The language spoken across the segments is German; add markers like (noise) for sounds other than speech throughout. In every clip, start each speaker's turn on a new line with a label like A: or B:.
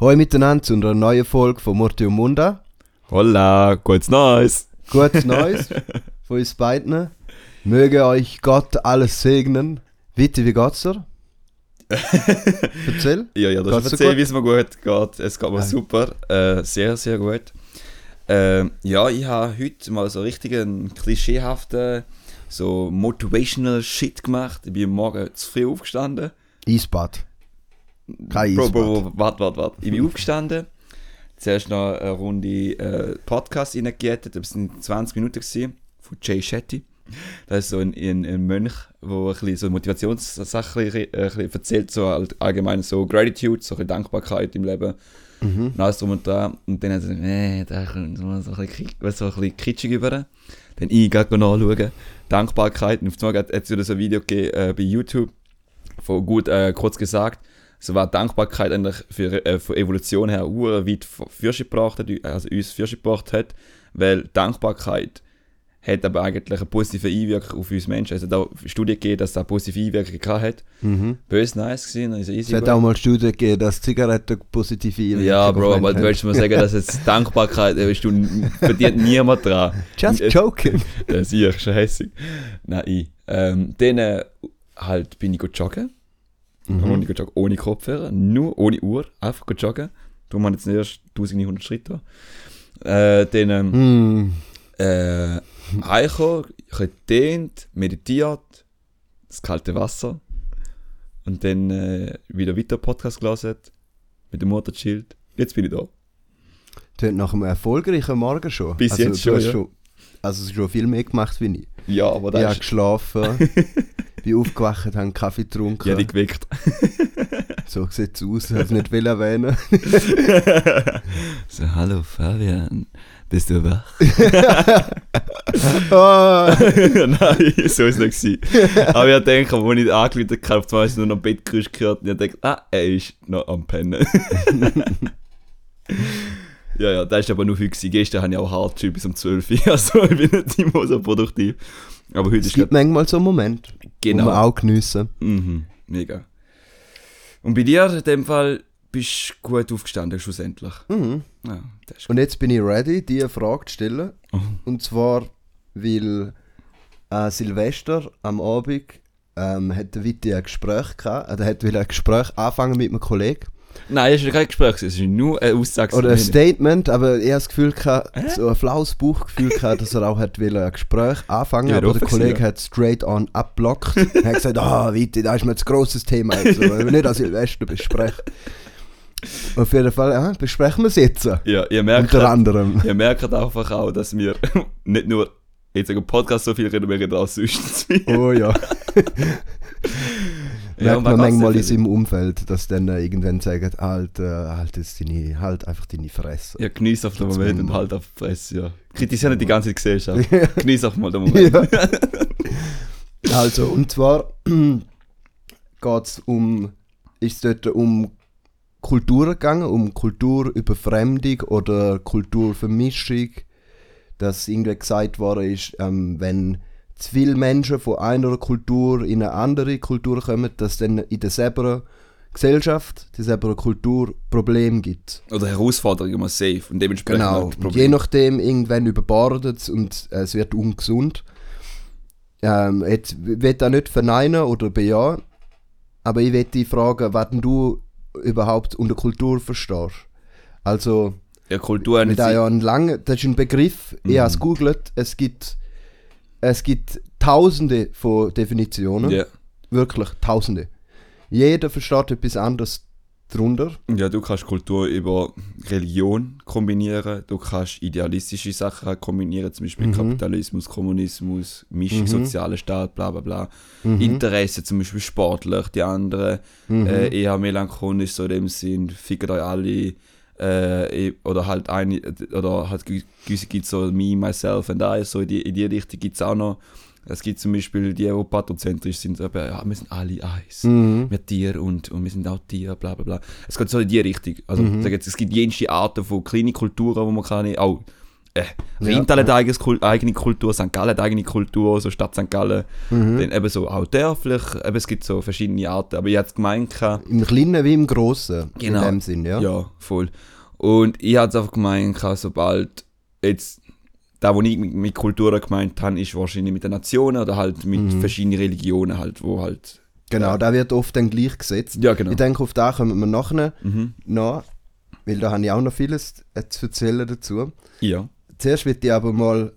A: Hallo miteinander zu einer neuen Folge von Murti und Munda.
B: Holla, gutes Neues.
A: Gutes Neues (laughs) von uns beiden. Möge euch Gott alles segnen. Witte, wie geht's dir? (laughs) Erzähl.
B: Ja, ja, das
A: Geht's
B: erzähl, wie es mir gut geht. Es geht mir
A: Ah.
B: super. Äh, sehr, sehr gut. Äh, ja, ich habe heute mal so richtig einen klischeehaften, so motivational Shit gemacht. Ich bin morgen zu früh aufgestanden.
A: Eisbad. Kein
B: Bro, bro, warte, warte, warte. Ich bin aufgestanden. Zuerst noch eine Runde äh, Podcast reingejettet. Das waren 20 Minuten gewesen, von Jay Shetty. Das ist so ein, ein, ein Mönch, der ein bisschen so Motivationssachen äh, ein bisschen erzählt, so halt allgemein so Gratitude, so ein Dankbarkeit im Leben.
A: Mhm.
B: Und alles drum und dran. Und dann hat er gesagt, nee, da kommt so ein bisschen, weißt so ein bisschen kitschig über. Dann ich gehe nachschauen. Dankbarkeit. Und auf einmal hat es wieder so ein Video gegeben äh, bei YouTube, von gut äh, kurz gesagt, so war Dankbarkeit eigentlich für, äh, von Evolution her ur weit Fürsche gebracht hat, also uns Fürsche gebracht hat, weil Dankbarkeit hat aber eigentlich eine positive Einwirkung auf uns Menschen. Also da Studien gegeben, dass das eine positive Einwirkung gehabt hat.
A: Mhm.
B: Böse nice gewesen, also easy.
A: Es hat
B: gut.
A: auch mal Studien gegeben, dass Zigaretten positive Einwirkung
B: Ja, Bro, aber du willst mir sagen, dass jetzt Dankbarkeit, äh, weißt du, verdient niemand dran. (laughs)
A: Just
B: Äh,
A: joking. (laughs)
B: Das sehe ich schon hässig. Nein, ich. Ähm, dann äh, halt bin ich go joggen.
A: Mhm.
B: Ohne, joggen. ohne Kopfhörer, nur ohne Uhr, einfach joggen. Darum habe ich jetzt erst 1900 Schritte. Äh, dann ähm,
A: Mhm.
B: äh, ich habe gedehnt, meditiert, das kalte Wasser. Und dann äh, wieder weiter Podcast gelesen, mit der Mutter chillt. Jetzt bin ich da.
A: Hast nach einem erfolgreichen Morgen schon.
B: Bis
A: also,
B: jetzt schon,
A: hast
B: ja.
A: schon. Also schon viel mehr gemacht wie ich.
B: Ja, aber
A: Ich
B: da
A: habe geschlafen, (laughs) bin aufgewacht, habe Kaffee getrunken.
B: ja die geweckt. (laughs)
A: So sieht es aus, ich nicht will erwähnen. (laughs)
B: so, hallo Fabian, bist du wach?
A: Ah. (laughs)
B: Nein, so ist es nicht. gewesen. Aber ich denke, als ich angerufen habe, auf ist nur noch Bettgeräusch gehört und ich denke, ah, er ist noch am Pennen. Ja, ja, das war aber nur heute. gewesen. Gestern habe ich auch hart bis um 12 Uhr, (laughs) also ich bin nicht immer so produktiv. Aber heute
A: Es
B: ist
A: gibt manchmal so einen Moment,
B: genau.
A: wo man auch geniessen.
B: Mhm, mega. Und bei dir in dem Fall bist du gut aufgestanden, schlussendlich.
A: Mhm.
B: Ja, ist
A: Und jetzt bin ich ready, diese Frage zu stellen.
B: gut.
A: Und zwar, weil äh, Silvester am Abend ähm, hat der Witti ein Gespräch gehabt. Er hat will ein Gespräch anfangen mit einem Kollegen.
B: Nein, es war kein Gespräch, es war nur eine Aussage.
A: Oder ein. Statement, aber er hat das Gefühl gehabt, so ein flaues Bauchgefühl gehabt, dass er auch hat will ein Gespräch anfangen
B: Ja,
A: aber der Kollege
B: ja.
A: hat straight on abblockt. (laughs) er hat gesagt, ah, Witti, das ist mir ein grosses Thema jetzt, wir (laughs) nicht an Silvester besprechen. Auf jeden Fall, ja, besprechen wir es jetzt.
B: Ja, ihr merkt,
A: Unter anderem.
B: ihr merkt einfach auch, dass wir (laughs) nicht nur jetzt im Podcast so viel reden, wir reden auch sonst.
A: Oh ja. Merkt man manchmal
B: für-
A: seinem Umfeld, dass dann irgendwann sagen, halt, äh, halt, jetzt deine, halt einfach deine Fresse.
B: Ja, genieß auf den Moment und halt auf die Fresse, ja. Kritisiere nicht die ganze Gesellschaft. (laughs) Genieß auch mal den (laughs) Moment.
A: Ja. (laughs) Also, und zwar (clears throat) geht es um, ist dort um Kulturen gegangen, um Kulturüberfremdung oder Kulturvermischung, dass irgendwie gesagt worden ist, ähm, wenn zu viele Menschen von einer Kultur in eine andere Kultur kommen, dass dann in derselben Gesellschaft, derselben Kultur Probleme gibt.
B: Oder Herausforderungen immer safe und dementsprechend
A: Genau.
B: halt
A: Und je
B: Probleme.
A: nachdem, irgendwann überbordet es und äh, es wird ungesund. Ähm, jetzt will ich nicht verneinen oder bejahen, aber ich will dich fragen, was du überhaupt unter Kultur verstehst. Also,
B: Ja, Kultur nicht
A: ja einen langen, das ist ein Begriff, ich
B: Mhm.
A: habe es gegoogelt, es gibt, es gibt tausende von Definitionen,
B: ja.
A: wirklich tausende. Jeder versteht etwas anderes darunter.
B: ja, du kannst Kultur über Religion kombinieren, du kannst idealistische Sachen kombinieren, zum Beispiel
A: Mhm.
B: Kapitalismus, Kommunismus, Mischung,
A: Mhm.
B: sozialer Staat, bla bla bla.
A: Mhm.
B: Interesse zum Beispiel sportlich, die anderen
A: Mhm.
B: äh, eher melancholisch, so in dem Sinn, fickt euch alle. Äh, oder halt eine, oder halt ge- gewisse gibt so me, myself and I, so in die, in die Richtung gibt es auch noch. Es gibt zum Beispiel die, die pathozentrisch sind, aber ja, wir sind alle eins.
A: Mhm.
B: Wir Tier und, und wir sind auch Tier, bla bla bla. Es geht so in die Richtung. Also
A: Mhm.
B: jetzt, es gibt jenste Arten von kleinen Kulturen, wo man kann, auch äh,
A: Ja,
B: Rheintal hat
A: ja.
B: Kul- eigene Kultur, St. Gallen hat eigene Kultur, so Stadt St. Gallen.
A: Mhm.
B: Dann eben so auch dörflich, eben es gibt so verschiedene Arten, aber ich hätte gemeint,
A: Im Kleinen wie im Großen.
B: Genau.
A: In dem Sinn, ja.
B: ja. voll. Und ich hätte einfach gemeint, sobald jetzt, da wo ich mit, mit Kultur gemeint habe, ist wahrscheinlich mit den Nationen oder halt mit
A: Mhm.
B: verschiedenen Religionen halt, wo halt,
A: Genau,
B: Ja.
A: da wird oft dann gleich gesetzt.
B: ja genau.
A: Ich denke, auf da kommen wir nachher
B: Mhm.
A: noch, weil da habe ich auch noch vieles äh, zu erzählen dazu.
B: Ja.
A: Zuerst wird ich aber mal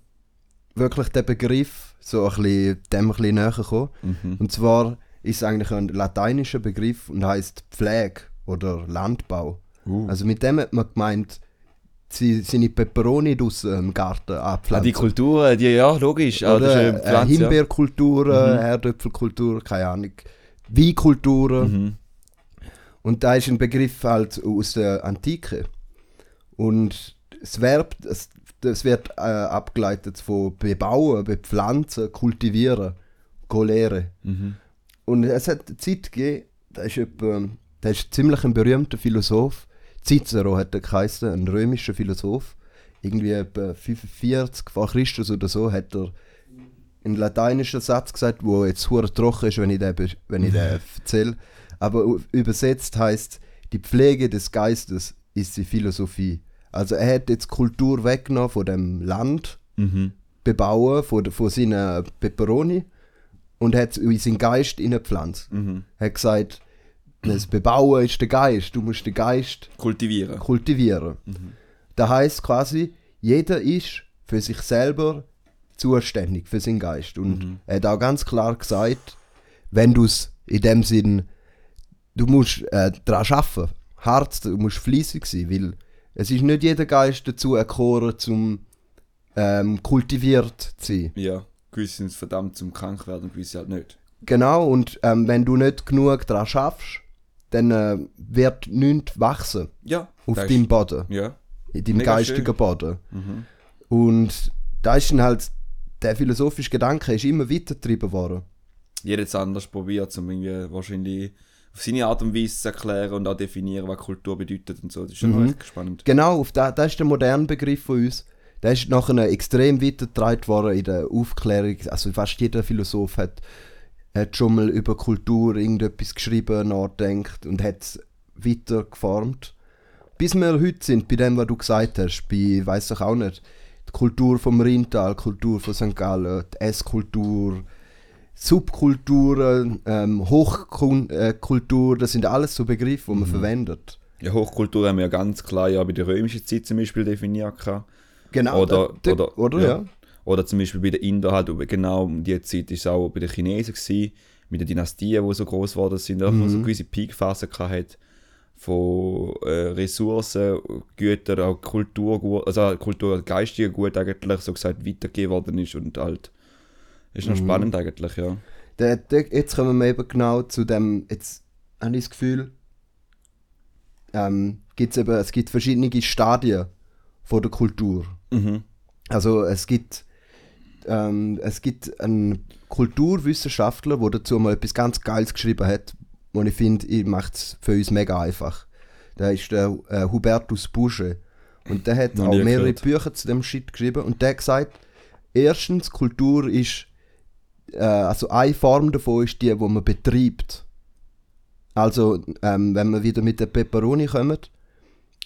A: wirklich den Begriff so ein bisschen, dem ein bisschen näher kommen.
B: Mhm.
A: Und zwar ist es eigentlich ein lateinischer Begriff und heißt Pflege oder Landbau.
B: Uh.
A: Also mit dem hat man gemeint, sie seine Peperoni draussen im Garten
B: Ah,
A: anpflanzen.
B: die Kultur, die, ja, logisch. Ah,
A: Oder
B: eine
A: äh,
B: Pflanze, ja.
A: Himbeerkulturen,
B: Mhm.
A: Herdöpfelkultur, keine Ahnung. Weinkulturen.
B: Mhm.
A: Und da ist ein Begriff halt aus der Antike. Und das Verb, das, das wird äh, abgeleitet von bebauen, bepflanzen, kultivieren, golere.
B: Mhm.
A: Und es hat eine Zeit gegeben, da ist, etwa, da ist ziemlich ein berühmter Philosoph, Cicero hat er geheißen, ein römischer Philosoph. Irgendwie etwa 45 vor Christus oder so hat er einen lateinischen Satz gesagt, wo jetzt hure trocken ist, wenn ich den, wenn ich den (laughs) erzähle. Aber übersetzt heißt, die Pflege des Geistes ist die Philosophie. Also er hat jetzt Kultur weggenommen von dem Land,
B: Mhm.
A: bebauen, von, von seinen Peperoni und hat es in seinen Geist hineingepflanzt.
B: Mhm.
A: Er hat gesagt, das Bebauen ist der Geist, du musst den Geist
B: Kultivieren.
A: kultivieren.
B: Mhm.
A: Das heißt quasi, jeder ist für sich selber zuständig, für seinen Geist. Und
B: Mhm.
A: er hat auch ganz klar gesagt, wenn du es in dem Sinn, du musst äh, daran arbeiten, hart, du musst fleissig sein, weil es ist nicht jeder Geist dazu erkoren, zum ähm, kultiviert zu sein.
B: Ja, gewisse sind verdammt zum krank werden und gewisse halt nicht.
A: Genau, und ähm, wenn du nicht genug daran schaffst, dann äh, wird nichts wachsen
B: Ja.
A: auf deinem Boden,
B: Ja.
A: in deinem
B: mega
A: geistigen
B: schön.
A: Boden.
B: Mhm.
A: Und da ist dann halt, der philosophische Gedanke ist immer weitergetrieben worden.
B: Jeder hat es anders probiert, um irgendwie wahrscheinlich auf seine Art und Weise zu erklären und auch definieren, was Kultur bedeutet und so. Das ist schon
A: Mhm.
B: echt spannend.
A: Genau, auf da, das ist der moderne Begriff von uns. Der ist nachher extrem weitergetragen worden in der Aufklärung. Also fast jeder Philosoph hat, hat schon mal über Kultur irgendetwas geschrieben, nachdenkt und hat es weiter geformt. Bis wir heute sind, bei dem, was du gesagt hast, bei, weiß ich auch nicht, die Kultur vom Rheintal, die Kultur von St. Gallen, die Esskultur, Subkulturen, ähm, Hochkultur, das sind alles so Begriffe, die man verwendet.
B: Ja, Hochkultur haben wir ja ganz klar ja bei der römischen Zeit zum Beispiel definiert.
A: Genau,
B: Oder-
A: da-
B: oder-
A: oder
B: ja.
A: ja.
B: Oder zum Beispiel bei den Indern halt, genau um die Zeit ist es auch bei den Chinesen gewesen, mit den Dynastien, die so groß geworden sind, mhm. wo so eine gewisse Peakphase hat von äh, Ressourcen, Gütern, auch Kultur, also Kultur, geistige Gut eigentlich so gesagt weitergegeben worden ist und halt ist noch spannend eigentlich, ja.
A: Der, der, jetzt kommen wir eben genau zu dem, jetzt habe ich das Gefühl, ähm, gibt's eben, es gibt verschiedene Stadien von der Kultur.
B: Mhm.
A: Also es gibt, ähm, es gibt einen Kulturwissenschaftler, der dazu mal etwas ganz Geiles geschrieben hat, und ich finde, macht es für uns mega einfach. Der ist der äh, Hubertus Busche. Und der hat auch mehrere
B: gehört.
A: Bücher zu dem Shit geschrieben. Und der hat gesagt, erstens, Kultur ist, äh, also eine Form davon ist die, wo man betreibt. Also, ähm, wenn wir wieder mit der Peperoni kommen,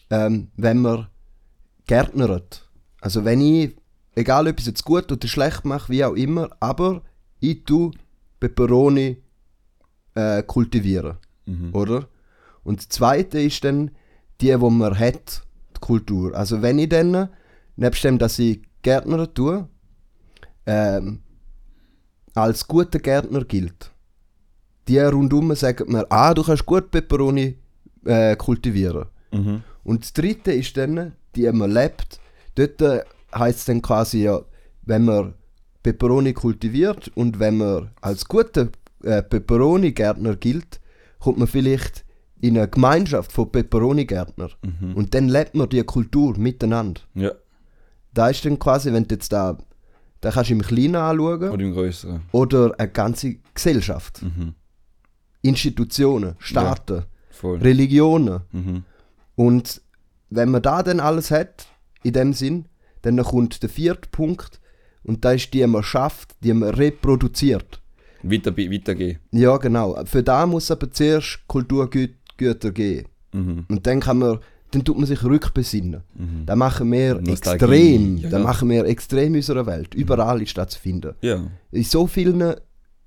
A: ähm, wenn man gärtnert. Also wenn ich, egal ob ich es jetzt gut oder schlecht mache, wie auch immer, aber ich tue Peperoni äh, kultivieren,
B: Mhm.
A: oder? Und das zweite ist dann die, wo man hat, die Kultur. Also wenn ich dann, nebst dem, dass ich Gärtner tue, ähm, als guter Gärtner gilt. Die rundum sagen mir, ah, du kannst gut Peperoni äh, kultivieren.
B: Mhm.
A: Und das dritte ist dann, die man lebt. Dort äh, heisst es dann quasi ja, wenn man Peperoni kultiviert und wenn man als guter äh, Peperoni-Gärtner gilt, kommt man vielleicht in eine Gemeinschaft von Peperoni-Gärtner.
B: Mhm.
A: Und dann lebt man die Kultur miteinander.
B: Ja,
A: Da ist dann quasi, wenn du jetzt da, da kannst du im Kleinen anschauen
B: oder im Größeren.
A: oder eine ganze Gesellschaft.
B: Mhm.
A: Institutionen, Staaten,
B: Voll.
A: Religionen.
B: Mhm.
A: Und wenn man da dann alles hat, in dem Sinn, Dann kommt der vierte Punkt und da ist die man schafft, die man reproduziert.
B: Weiter, weitergehen.
A: Ja, genau. Für da muss aber zuerst Kulturgüter geben.
B: Mhm.
A: Und dann kann man, dann tut man sich rückbesinnen.
B: Mhm.
A: Dann machen wir
B: Nostalgie,
A: extrem,
B: ja,
A: dann
B: ja.
A: machen wir extrem in unserer Welt. Überall ist das zu finden.
B: Ja.
A: In so vielen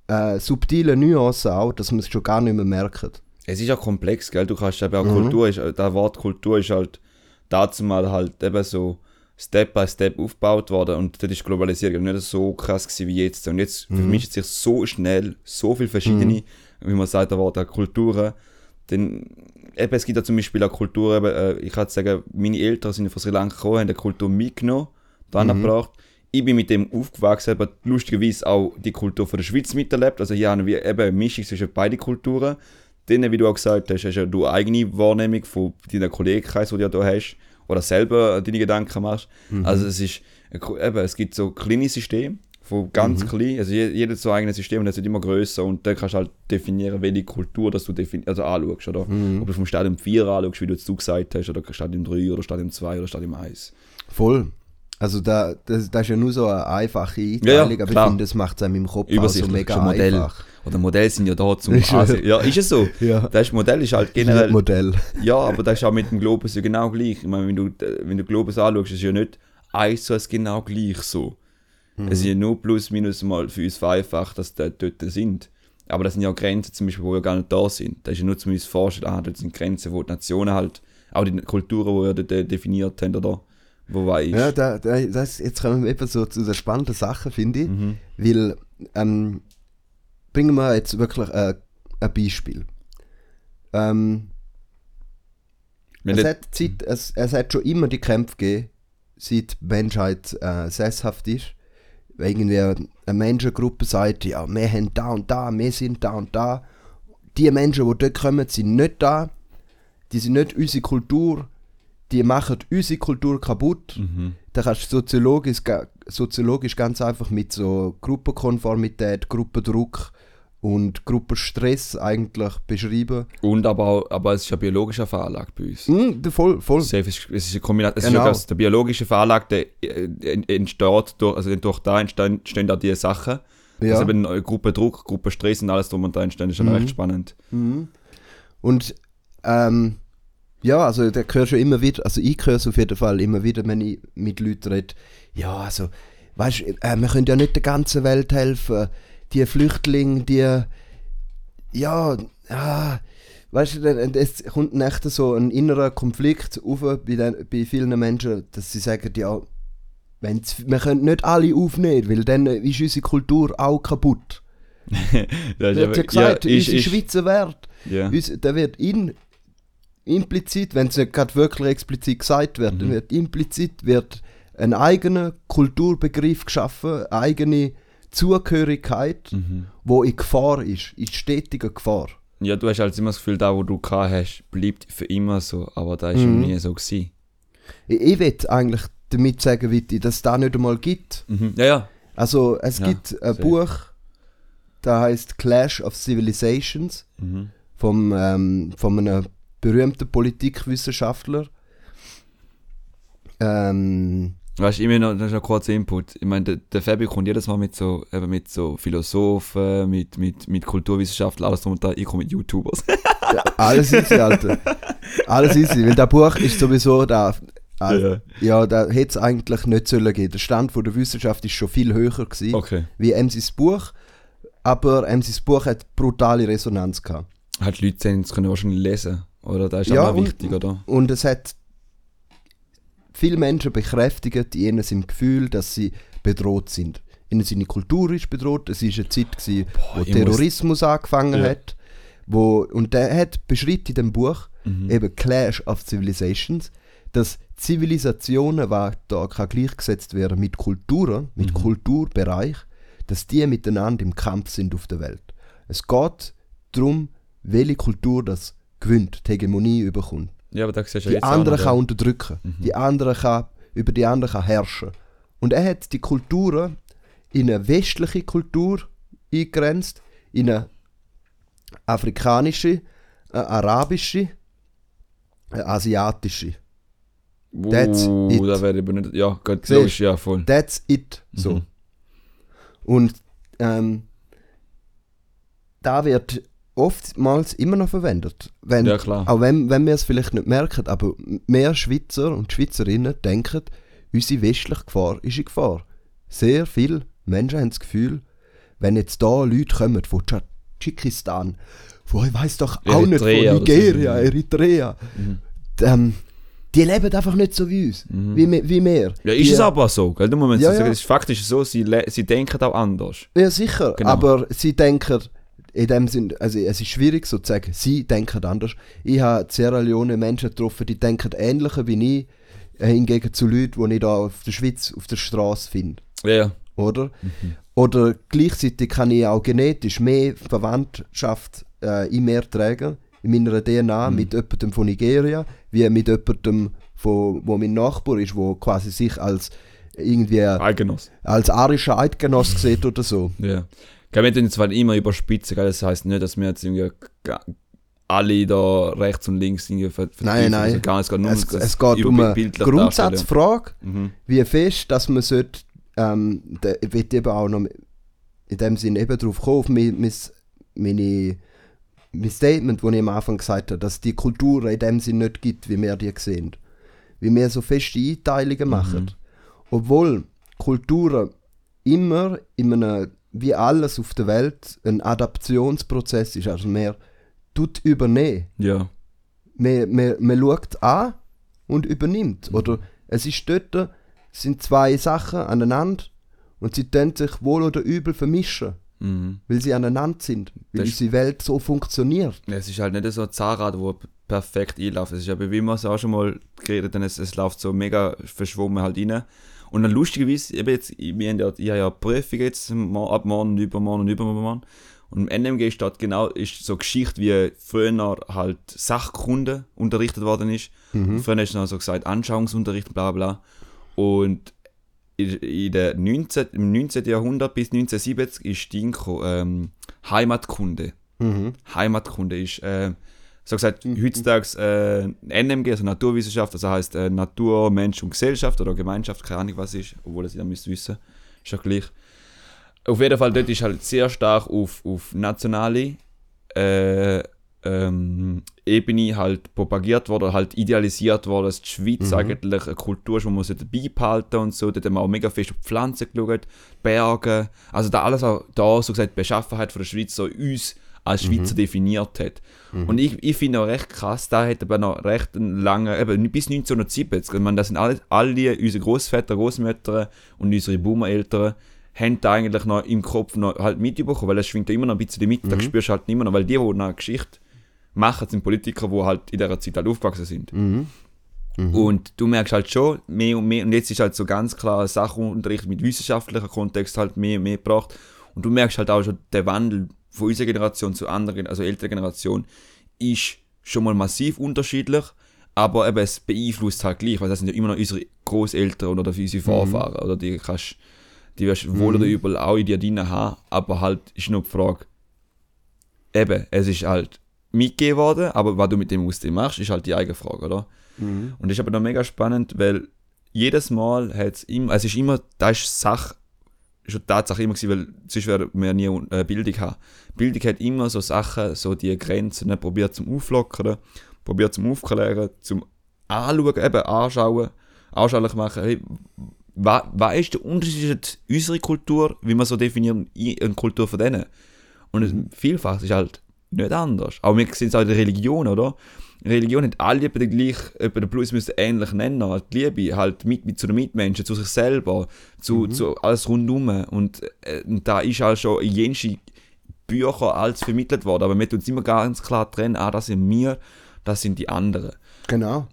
A: äh, subtilen Nuancen auch, dass man es schon gar nicht mehr merkt.
B: Es ist ja komplex, gell? Du kannst eben auch
A: Mhm.
B: Kultur, ist, das Wort Kultur ist halt dazu mal halt eben so Step by Step aufgebaut worden und das ist Globalisierung nicht so krass gewesen wie jetzt. Und jetzt
A: Mhm.
B: vermischt sich so schnell so viele verschiedene, wie man sagt, Wort auch Kulturen. Denn eben, es gibt ja zum Beispiel auch Kulturen, äh, ich kann sagen, meine Eltern sind von Sri Lanka gekommen, haben die Kultur mitgenommen, da
A: Mhm.
B: gebracht. Ich bin mit dem aufgewachsen, aber lustigerweise auch die Kultur von der Schweiz miterlebt. Also hier haben wir eben eine Mischung zwischen beiden Kulturen. Dann, wie du auch gesagt hast, hast ja du eigene Wahrnehmung von deinen Kollegenkreis, die du ja da hast, oder selber deine Gedanken machst. Also es ist, eben, es gibt so kleine Systeme, von ganz klein, also je- jeder hat so eigenes System und das wird immer größer und dann kannst du halt definieren, welche Kultur dass du also anschaust, oder? Ob du vom Stadium 4 anschaust, wie du jetzt gesagt hast, oder Stadium 3 oder Stadium 2 oder Stadium 1.
A: Voll. Also da, das, das ist ja nur so eine einfache
B: ja,
A: Einteilung, aber ich finde, das macht es einem im Kopf auch so mega
B: Modell.
A: einfach.
B: Oder Modelle sind ja da zum (laughs)
A: ja-
B: Ansehen. Ja, ist es so. (laughs)
A: Ja.
B: Das Modell ist halt generell
A: Modell.
B: Ja, aber das ist auch mit dem Globus ja genau gleich. Ich meine, wenn du, wenn du Globus anschaust, ist es ja nicht eins zu eins genau gleich so. Es ist ja nur plus minus mal für uns vereinfacht, dass die dort sind. Aber das sind ja auch Grenzen zum Beispiel, die ja gar nicht da sind. Das ist ja nur zum uns vorstellen, ah, das sind Grenzen, wo die Nationen halt, auch die Kulturen, die ja dort äh, definiert haben, oder wo weiß.
A: Ja, da, da, das, jetzt kommen wir eben so zu der spannenden Sache, finde ich.
B: Mhm.
A: Weil, ähm, bringen wir jetzt wirklich äh, ein Beispiel. Ähm, es, hat Zeit, es, es hat schon immer die Kämpfe gegeben, seit die Menschheit äh, sesshaft ist. Weil irgendwie eine Menschengruppe sagt, ja, wir haben da und da, wir sind da und da. Die Menschen, die dort kommen, sind nicht da. Die sind nicht unsere Kultur. Die machen unsere Kultur kaputt.
B: Mhm.
A: Da kannst du soziologisch, soziologisch ganz einfach mit so Gruppenkonformität, Gruppendruck und Gruppenstress eigentlich beschreiben.
B: Und aber auch, aber es ist ja biologische Veranlage bei uns.
A: Der voll, voll.
B: Safe ist, es ist eine Kombination. Es
A: Genau.
B: ist ja das, der biologische Veranlag, der äh, en- entsteht durch, also durch da entstehen, entstehen auch diese Sachen.
A: Ja.
B: Also eben äh, Gruppendruck, Gruppenstress und alles drum und dran entstehen, ist schon
A: Mhm.
B: recht spannend.
A: Mhm. Und ähm, ja, also da hörst du immer wieder, also ich höre es auf jeden Fall immer wieder, wenn ich mit Leuten rede, ja, also, weißt du, äh, wir können ja nicht der ganzen Welt helfen, die Flüchtlinge, die, ja, ah, weißt du, dann- es kommt echt so ein innerer Konflikt auf bei, den, bei vielen Menschen, dass sie sagen, ja, wenn's, wir können nicht alle aufnehmen, weil dann ist unsere Kultur auch kaputt. (laughs)
B: Das
A: Wird ja gesagt,
B: ist,
A: unsere
B: ist,
A: Schweizer Wert.
B: ja.
A: Uns, da wird in, implizit, wenn es nicht gerade wirklich explizit gesagt wird,
B: Mhm.
A: dann wird implizit wird ein eigener Kulturbegriff geschaffen, eigene Zugehörigkeit,
B: Mhm.
A: wo in Gefahr ist, in stetiger Gefahr.
B: ja, du hast halt immer das Gefühl, da wo du gehabt hast, bleibt für immer so, aber da ist
A: Mhm.
B: nie so gewesen.
A: Ich, ich will eigentlich damit sagen, Witti, dass es da nicht einmal gibt.
B: Mhm. Ja, ja.
A: Also es
B: Ja,
A: gibt ein
B: safe.
A: Buch, das heißt Clash of Civilizations.
B: Mhm.
A: vom, ähm, von einem berühmten Politikwissenschaftler. Ähm,
B: Weißt du, immer noch, das ist noch kurzer Input. Ich meine, der, der Fabi kommt jedes Mal mit so, eben mit so Philosophen, mit, mit, mit Kulturwissenschaftlern, alles drum und dran. Ich komme mit YouTubers.
A: ja, alles easy, Alter. Alles easy, weil das Buch ist sowieso da. Äh, ja, da hätte es eigentlich nicht sollen gehen. Der Stand von der Wissenschaft ist schon viel höher gewesen,
B: Okay.
A: wie MCs Buch. Aber MCs Buch hat brutale Resonanz gehabt.
B: Halt Leute sehen, das können wahrscheinlich lesen. Oder? Das ist
A: Ja,
B: auch
A: und-
B: wichtig, oder?
A: Und es hat viele Menschen bekräftigt in ihnen im Gefühl, dass sie bedroht sind. Ihnen seine Kultur ist bedroht. Es war eine Zeit, gewesen, wo
B: ich
A: Terrorismus angefangen
B: Ja.
A: hat. Wo, und der hat beschreibt in dem Buch,
B: Mhm.
A: eben Clash of Civilizations, dass Zivilisationen, die da kann gleichgesetzt werden mit Kulturen, mit
B: Mhm.
A: Kulturbereich, dass die miteinander im Kampf sind auf der Welt. Es geht darum, welche Kultur das gewinnt, die Hegemonie überkommt.
B: Ja, aber da siehst du
A: Die
B: jetzt auch
A: andere
B: noch,
A: kann unterdrücken.
B: Mhm.
A: Die andere kann, über die andere kann herrschen. Und er hat die Kulturen in eine westliche Kultur eingegrenzt, in eine afrikanische, eine arabische, eine asiatische. That's
B: uh,
A: it.
B: da ich aber nicht. Ja,
A: Siehst?
B: logisch, ja, voll.
A: That's it. So.
B: Mhm.
A: Und ähm, da wird oftmals immer noch verwendet. Wenn,
B: Ja, klar.
A: Auch wenn, wenn wir es vielleicht nicht merken, aber mehr Schweizer und Schweizerinnen denken, unsere westliche Gefahr ist in Gefahr. Sehr viele Menschen haben das Gefühl, wenn jetzt da Leute kommen von Tadschikistan, von ich weiß doch auch nicht, von
B: Eritrea oder so.
A: Nigeria, Eritrea,
B: Mhm.
A: ähm, die leben einfach nicht so wie uns,
B: Mhm.
A: wie, wir- wie wir.
B: Ja, ist
A: die,
B: es aber so, gell? Du musst
A: Ja,
B: sagen,
A: ja.
B: es ist faktisch so, sie, sie denken auch anders.
A: Ja, sicher.
B: Genau.
A: Aber sie denken, in dem Sinn, also es ist schwierig so zu sagen, sie denken anders. Ich habe in Sierra Leone Menschen getroffen, die denken ähnlicher wie ich, äh, hingegen zu Leuten, die ich da auf der Schweiz auf der Straße finde.
B: Ja.
A: Oder? Oder gleichzeitig kann ich auch genetisch mehr Verwandtschaft äh, in mir tragen, in meiner DNA, mit jemandem von Nigeria, wie mit jemandem, von, wo mein Nachbar ist, wo quasi sich als irgendwie
B: Eigenos.
A: als arischer Eidgenoss sieht oder so.
B: Ja. Gell, wir tun jetzt zwar immer überspitzen, gell? das heisst nicht, dass wir jetzt irgendwie alle da rechts und links irgendwie ver
A: Nein, nein.
B: Also gar, es geht nur
A: Es,
B: um
A: es geht um eine Grundsatzfrage.
B: Mhm.
A: wie fest, dass man sollte, ähm, da, ich will eben auch noch in dem Sinne eben drauf kommen, auf mein, mein, meine, mein Statement, das ich am Anfang gesagt habe, dass die Kultur in dem Sinne nicht gibt, wie wir die sehen. Wie wir so feste Einteilungen machen. Obwohl Kulturen immer in einem, wie alles auf der Welt, ein Adaptionsprozess ist. Also man tut übernehmen.
B: Ja.
A: Man, man, man schaut an und übernimmt. Oder es ist dort, es sind zwei Sachen aneinander und sie tun sich wohl oder übel vermischen,
B: Mhm.
A: weil sie aneinander sind, weil
B: Das
A: unsere Welt so funktioniert.
B: Ja, Es ist halt nicht so ein Zahnrad, wo perfekt einläuft. Es ist aber, wie wir es auch schon mal geredet haben, es, es läuft so mega verschwommen halt rein. Und dann lustigerweise, eben jetzt, wir haben ja, ich habe ja Prüfungen jetzt ab morgen, und übermorgen und übermorgen. Und im NMG steht genau, ist so Geschichte, wie früher halt Sachkunde unterrichtet worden ist. Und früher ist noch so gesagt Anschauungsunterricht, bla bla. Und in, der 19, im 19. Jahrhundert bis 1970 ist gekommen, ähm, Heimatkunde.
A: Mhm.
B: Heimatkunde ist, äh, so gesagt, heutzutage äh, NMG, also Naturwissenschaft, also heißt äh, Natur, Mensch und Gesellschaft oder Gemeinschaft, keine Ahnung was ist, obwohl es ja müsst wissen, ist ja gleich. Auf jeden Fall, dort ist halt sehr stark auf, auf nationale äh, ähm, Ebene halt propagiert worden, halt idealisiert worden, dass die Schweiz eigentlich eine Kultur ist, die man beibehalten und so. Dort haben wir auch mega fest auf die Pflanzen geschaut, Berge, also da alles auch da, so gesagt, die Beschaffenheit von der Schweiz so uns als Schweizer definiert hat. Und ich, ich finde auch recht krass, da hat aber noch recht langen, eben bis 1970, ich meine, das sind alle, alle unsere Großväter, Großmütter und unsere Boomereltern, haben da eigentlich noch im Kopf noch halt mitbekommen, weil das schwingt ja immer noch ein bisschen mit, da spürst du halt immer noch, weil die, die eine Geschichte machen, sind Politiker, die halt in dieser Zeit halt aufgewachsen sind. Und du merkst halt schon mehr und mehr, und jetzt ist halt so ganz klar Sachunterricht mit wissenschaftlicher Kontext halt mehr und mehr gebracht. Und du merkst halt auch schon, der Wandel von unserer Generation zu anderen, also älterer Generation, ist schon mal massiv unterschiedlich, aber eben es beeinflusst halt gleich, weil das sind ja immer noch unsere Großeltern oder unsere Vorfahren, oder? Die kannst die wirst du wohl oder übel auch in dir drin haben, aber halt ist nur die Frage, eben, es ist halt mitgegeben worden, aber was du mit dem aus dem machst, ist halt die eigene Frage, oder? Und das ist aber noch mega spannend, weil jedes Mal hat es immer, es ist immer, das ist Sache, schon Tatsache immer gewesen, weil sonst werden wir nie äh, Bildung haben. Bildung hat immer so Sachen, so die Grenzen, probiert zum Auflockern, probiert zum Aufklären, zum Anschauen, eben anschauen, anschaulich machen, hey, was, was ist der Unterschied unserer Kultur, wie wir so definieren, eine Kultur von denen? Und es, vielfach ist halt nicht anders. Aber wir sehen es auch in der Religion, oder? Religion hat alle den gleich, etwa den Plus müssen ähnlich nennen. Halt die Liebe, halt mit, mit zu den Mitmenschen, zu sich selber, zu, zu alles rundum. Und, äh, und da ist halt schon in jenste Bücher alles vermittelt worden. Aber wir tun uns immer ganz klar trennen, ah, das sind wir, das sind die anderen.
A: Genau.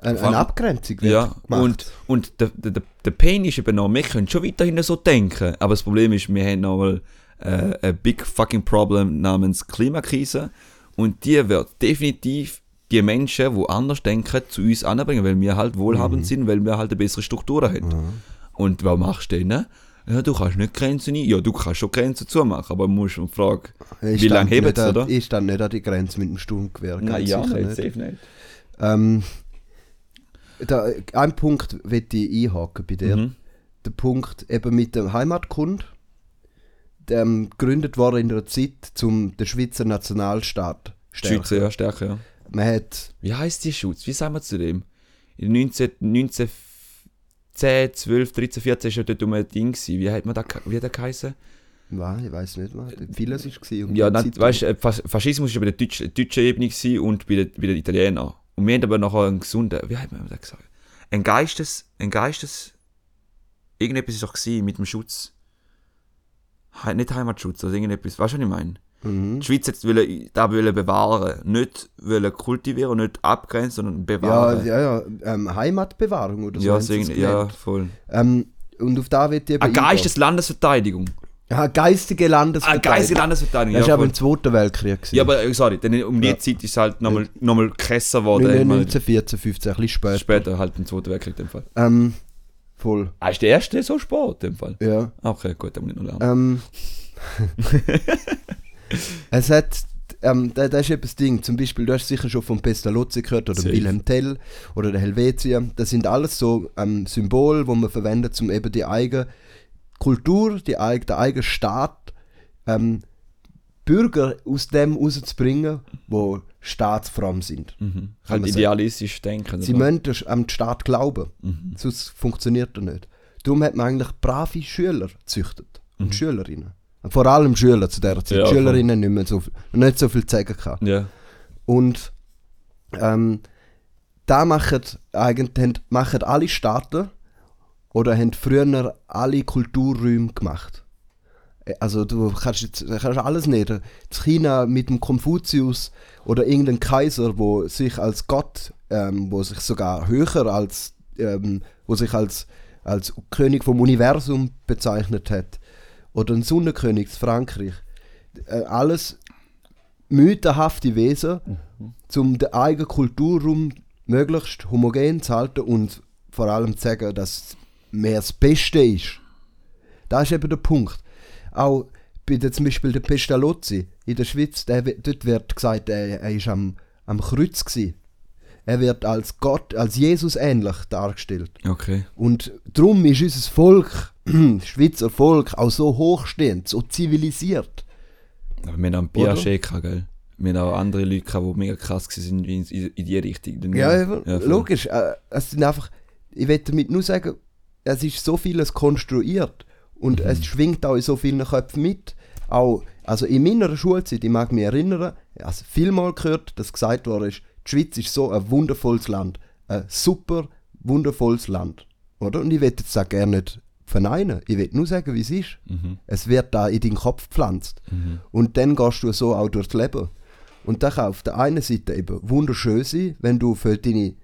A: Eine, eine Abgrenzung wird
B: Ja,
A: gemacht.
B: und, und der, der, der- der Pain ist eben noch, wir können schon weiterhin so denken, aber das Problem ist, wir haben noch mal äh, ein big fucking Problem namens Klimakrise und die wird definitiv die Menschen, die anders denken, zu uns anbringen, weil wir halt wohlhabend
A: Mhm.
B: sind, weil wir halt eine bessere Struktur haben. Und was machst du denn? Ja, du kannst nicht Grenzen ein. Ja, du kannst schon Grenzen zumachen, aber du musst und fragen, wie lange hebt es, oder?
A: Ich stand nicht an die Grenze mit dem Sturmgewehr. Ganz sicher nicht.
B: safe nicht.
A: Ähm, da, ein Punkt will ich einhaken bei dir.
B: Mhm.
A: Der Punkt eben mit dem Heimatkund, der ähm, gegründet worden in der Zeit, um den Schweizer Nationalstaat
B: Die Schweizer,
A: stärken.
B: ja, stärker, ja.
A: Man hat,
B: Wie heißt die Schutz? Wie sagen wir zu dem? In 19, 1910, 12, 13, 14 ist ja dort um ein Ding gewesen. Wie hat man da, wie hat der geheißen?
A: was, ich weiß nicht mehr, vieles war um
B: Ja, nein,
A: Zeit-
B: weißt du, Fas- Faschismus war bei der Deutsch, deutschen Ebene und bei den, bei den Italienern. Und wir haben aber nachher einen gesunden, wie hat man das gesagt? Ein Geistes, ein Geistes, irgendetwas ist doch mit dem Schutz. Nicht Heimatschutz, also irgendetwas, weißt du, was ich meine?
A: Mhm.
B: Die Schweiz hat wollen, da wollen bewahren, nicht wollen kultivieren, nicht abgrenzen, sondern
A: Ja,
B: bewahren.
A: ja, ja, ähm, Heimatbewahrung oder so.
B: ja, so ja, voll.
A: Ähm, und auf da wird die eben
B: Ein Geist
A: eingehen.
B: des Landesverteidigung.
A: Ja, geistige
B: Ein
A: Landesverteidigung.
B: Geist der Landesverteidigung,
A: Das
B: ja,
A: war aber im Zweiten Weltkrieg. gewesen.
B: Ja, aber äh, sorry, denn um die
A: Ja.
B: Zeit ist es halt nochmal noch mal krasser geworden.
A: Nein, nein,
B: Mal
A: 1914, 15, ein bisschen später.
B: Später halt im Zweiten Weltkrieg in dem Fall.
A: Ähm, voll,
B: Ah, ist der erste so spät in dem Fall?
A: ja.
B: Okay, gut, dann muss ich noch lernen.
A: Ähm, (laughs) (laughs) (laughs) es hat, ähm, da, das ist das Ding, zum Beispiel, du hast sicher schon von Pestalozzi gehört oder
B: Safe.
A: Wilhelm Tell oder der Helvetia. Das sind alles so ähm, Symbole, die man verwendet, um eben die eigene Kultur, die, eig- der eigene Staat, ähm, Bürger aus dem rauszubringen, wo staatsfremd sind.
B: Mhm. Halt idealistisch denken.
A: Sie
B: oder?
A: müssen das- am Staat glauben,
B: Mhm.
A: sonst funktioniert er nicht. Darum hat man eigentlich brave Schüler gezüchtet und Schülerinnen. Vor allem Schüler zu der Zeit.
B: Ja,
A: Schülerinnen nicht, mehr so, viel- nicht so viel zu sagen.
B: Ja.
A: Und ähm, da machen, eigentlich, machen alle Staaten oder haben früher alle Kulturräume gemacht. Äh, Also du kannst jetzt kannst alles nehmen. Das China mit dem Konfuzius oder irgendein Kaiser, wo sich als Gott, ähm, wo sich sogar höher als, ähm, wo sich als, als König vom Universum bezeichnet hat. Oder ein Sonnenkönig in Frankreich. Äh, alles mythenhafte Wesen, um den eigenen Kulturraum möglichst homogen zu halten und vor allem zu sagen, dass mehr das Beste ist. Das ist eben der Punkt. Auch bei der, zum Beispiel der Pestalozzi in der Schweiz, der, dort wird gesagt, er, er ist am, am Kreuz gewesen. Er wird als Gott, als Jesus ähnlich dargestellt.
B: Okay.
A: Und darum ist unser Volk, das (clears throat) Schweizer Volk, auch so hochstehend, so zivilisiert.
B: Aber wir haben einen? Piaget gehabt, gell? Wir haben auch andere Leute gehabt, die mega krass waren in, in, die Richtung.
A: Ja, eben,
B: voll.
A: logisch. Äh, es sind einfach, ich will damit nur sagen, es ist so vieles konstruiert und
B: Mhm.
A: es schwingt auch in so vielen Köpfen mit. Auch, also in meiner Schulzeit, ich mag mich erinnern, also vielmal gehört, dass gesagt worden ist, die Schweiz ist so ein wundervolles Land. Ein super wundervolles Land. Oder? Und ich will jetzt das gerne nicht verneinen. Ich will nur sagen, wie es ist.
B: Mhm.
A: Es wird da in deinen Kopf gepflanzt.
B: Mhm.
A: Und dann gehst du so auch durchs Leben. Und das kann auf der einen Seite eben wunderschön sein, wenn du für deine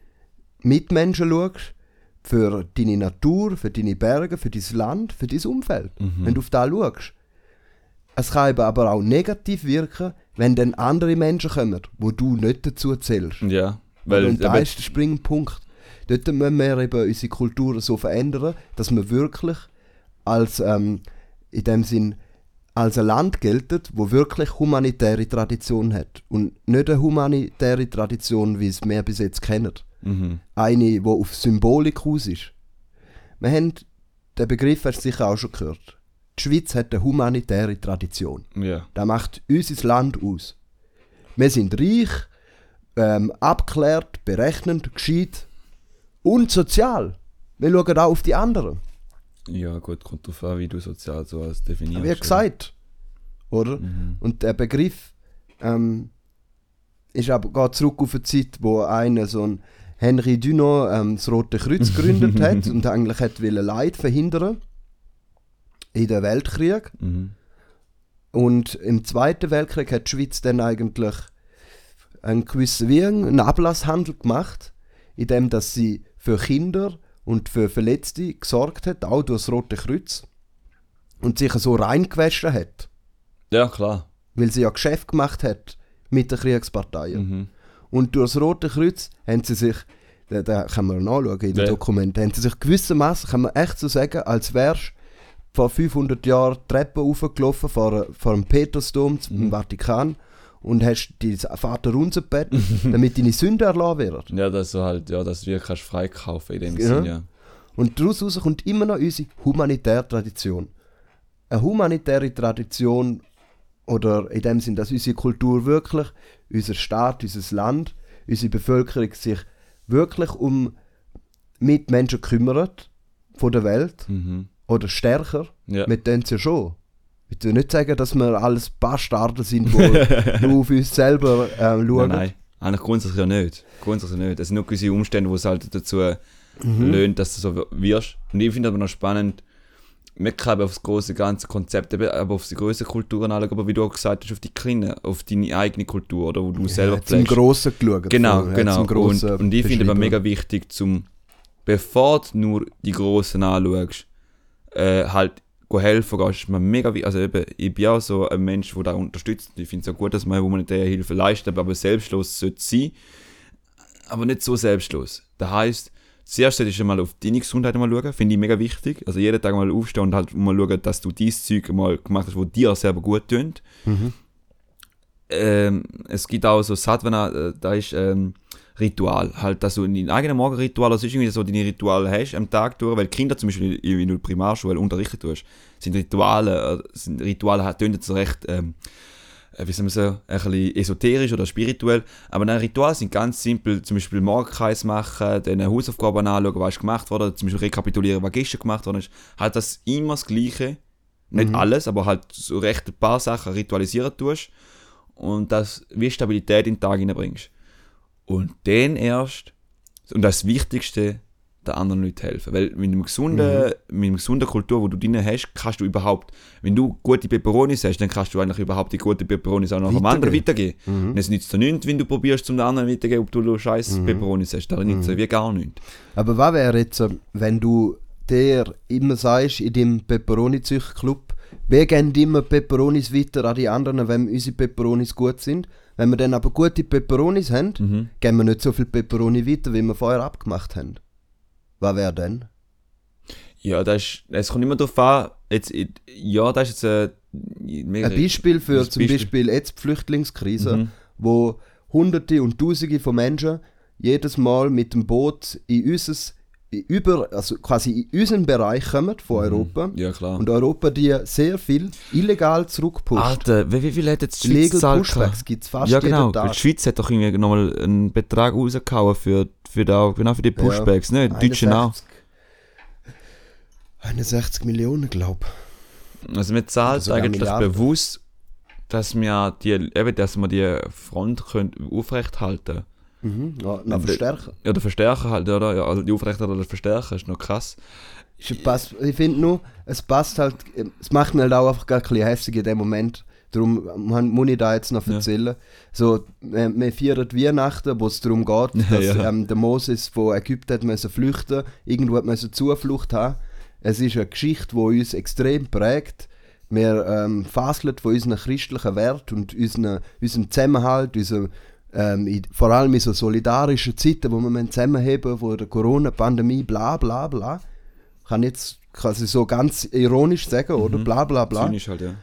A: Mitmenschen schaust, für deine Natur, für deine Berge, für dein Land, für dein Umfeld.
B: Mhm.
A: Wenn du auf das schaust. Es kann eben aber auch negativ wirken, wenn dann andere Menschen kommen, wo du nicht dazu zählst.
B: Ja. Weil,
A: und da ist der springende Punkt. Dort müssen wir eben unsere Kultur so verändern, dass wir wirklich als, ähm, in dem Sinn, als ein Land gelten, wo wirklich humanitäre Tradition hat. Und nicht eine humanitäre Tradition, wie es wir bis jetzt kennen.
B: mhm.
A: Eine, die auf Symbolik aus ist. Wir haben, den Begriff hast du sicher auch schon gehört. Die Schweiz hat eine humanitäre Tradition.
B: Ja.
A: Das macht unser Land aus. Wir sind reich, ähm, abgeklärt, berechnend, gescheit und sozial. Wir schauen auch auf die anderen.
B: Ja, gut, kommt drauf an, wie du sozial so als definierst.
A: Wie gesagt. Oder?
B: Mhm.
A: Und der Begriff ähm, ist aber, geht zurück auf eine Zeit, wo einer so ein Henri Dunant ähm, das Rote Kreuz gegründet (laughs) hat und eigentlich hat Leid verhindern in den Weltkrieg.
B: Mhm.
A: Und im Zweiten Weltkrieg hat die Schweiz dann eigentlich einen gewissen wie einen Ablasshandel gemacht, indem dass sie für Kinder und für Verletzte gesorgt hat, auch durch das Rote Kreuz. Und sich so reingewaschen hat,
B: Ja, klar.
A: weil sie ja Geschäft gemacht hat mit den Kriegsparteien.
B: Mhm.
A: Und durch das Rote Kreuz haben sie sich, da, da kann man nachschauen in den
B: Ja.
A: Dokumenten, haben sie sich gewissermaßen, kann man echt so sagen, als wärst vor 500 Jahren die Treppe hochgelaufen vor, vor dem Petersdom zum
B: Mhm.
A: Vatikan und hast dein Vater runtergebet, (laughs) damit deine Sünden erlassen werden.
B: Ja, dass du halt, ja, dass du wirklich kannst freikaufen in dem
A: Ja.
B: Sinn, ja.
A: Und daraus kommt immer noch unsere humanitäre Tradition. Eine humanitäre Tradition, oder in dem Sinn, dass unsere Kultur wirklich, unser Staat, unser Land, unsere Bevölkerung sich wirklich um Mitmenschen kümmert von der Welt
B: Mhm.
A: Oder stärker.
B: Ja.
A: Wir tun es ja schon. Ich will nicht sagen, dass wir alles Bastarde sind, die (laughs) nur auf uns selber ähm, schauen.
B: Nein, nein. Eigentlich grundsätzlich ja nicht. Grundsätzlich nicht. Es sind nur gewisse Umstände, wo es halt dazu
A: Mhm.
B: löhnt, dass du so wirst. Und ich finde aber noch spannend, wir können eben auf das große ganze Konzept, aber auf die größeren Kulturen anschauen, aber wie du auch gesagt hast, auf die kleinen, auf deine eigene Kultur, oder wo du selber
A: Ja, zum
B: pflegst.
A: Grossen geschaut.
B: Genau,
A: vorher,
B: genau.
A: Zum
B: und, und ich finde aber mega wichtig, zum, bevor du nur die Grossen anschaust, äh, halt helfen gehst, ist mir mega wichtig. Also eben, ich bin auch so ein Mensch, der da unterstützt. Ich finde es auch gut, dass man humanitäre Hilfe leistet, aber selbstlos sollte sein. Aber nicht so selbstlos. Das heisst, zuerst solltest du mal auf deine Gesundheit mal schauen, finde ich mega wichtig. Also jeden Tag mal aufstehen und halt mal schauen, dass du dieses Zeug mal gemacht hast, wo dir selber gut tut
A: Mhm.
B: ähm, es gibt auch so Sadhana, äh, da ist ähm, Ritual. Halt, dass du dein eigenes Morgenritual, also irgendwie so deine Rituale hast am Tag durch, weil Kinder zum Beispiel in der Primarschule unterrichtet tust, sind Rituale, äh, sind Rituale tönt jetzt recht, ähm, äh, wie soll man sagen, ein bisschen esoterisch oder spirituell, aber nein, Rituale sind ganz simpel, zum Beispiel Morgenkreis machen, dann Hausaufgaben anschauen, was ist gemacht worden, zum Beispiel rekapitulieren, was gestern gemacht worden ist, halt das immer das Gleiche, nicht
A: Mhm.
B: alles, aber halt so recht ein paar Sachen ritualisieren tust und das wie Stabilität in den Tag hineinbringst. Und dann erst, und das Wichtigste, den anderen Leuten helfen. Weil mit einem gesunden, mit einer gesunden Kultur, die du drin hast, kannst du überhaupt, wenn du gute Peperonis hast, dann kannst du eigentlich überhaupt die guten Peperonis auch noch am anderen weitergeben.
A: Mhm.
B: Und es nützt dir nichts, wenn du probierst, zum anderen weitergeben, ob du scheiß Peperonis hast. Da nützt es wie gar nichts.
A: Aber was wäre jetzt, äh, wenn du dir immer sagst, in deinem Peperoni-Club, wir geben immer Peperonis weiter an die anderen, wenn unsere Peperonis gut sind. Wenn wir dann aber gute Peperonis haben,
B: Mhm.
A: geben wir nicht so viel Peperoni weiter, wie wir vorher abgemacht haben. Was wäre denn?
B: Ja, das ist, es kommt immer darauf an, jetzt, ja, das ist jetzt mega
A: Ein Beispiel für
B: das
A: zum
B: Beispiel.
A: Beispiel jetzt die Flüchtlingskrise,
B: Mhm.
A: wo Hunderte und Tausende von Menschen jedes Mal mit dem Boot in unser, über, also quasi in unseren Bereich kommen von Europa.
B: Ja, klar.
A: Und Europa die sehr viel illegal zurückpusht.
B: Alter, wie, wie viel hat jetzt die Schweiz gezahlt?
A: Pushbacks gibt es fast
B: Ja, genau. Die Schweiz hat doch irgendwie nochmal einen Betrag rausgehauen für, für, da, genau für die Pushbacks, ne? Die Deutschen auch.
A: 61 Millionen, glaube
B: Also wir zahlen
A: sogar
B: eigentlich
A: Milliarden.
B: bewusst, dass wir die, eben, dass wir die Front können aufrechthalten
A: ich. Mhm. Ja, noch
B: Aber-
A: verstärken.
B: Oder verstärken halt, oder? Ja, also die aufrechthalten oder verstärken ist noch krass.
A: Ist- passt- Ich finde nur, es passt halt, es macht mir halt auch einfach gar ein bisschen hässlich in dem Moment. Darum muss ich da jetzt noch
B: Ja.
A: erzählen. So, wir, wir feiern Weihnachten, wo es darum geht, (laughs) dass
B: Ja.
A: ähm, der Moses von Ägypten hat müssen flüchten irgendwo hat müssen Zuflucht haben. Es ist eine Geschichte, die uns extrem prägt. Wir ähm, faseln von unseren christlichen Werten und unseren, unserem Zusammenhalt, unserem, ähm, in, vor allem in so solidarischen Zeiten, wo wir zusammenheben vor der Corona-Pandemie, bla bla bla. Kann jetzt quasi so ganz ironisch sagen, oder? Bla bla bla.
B: Zynisch halt, ja.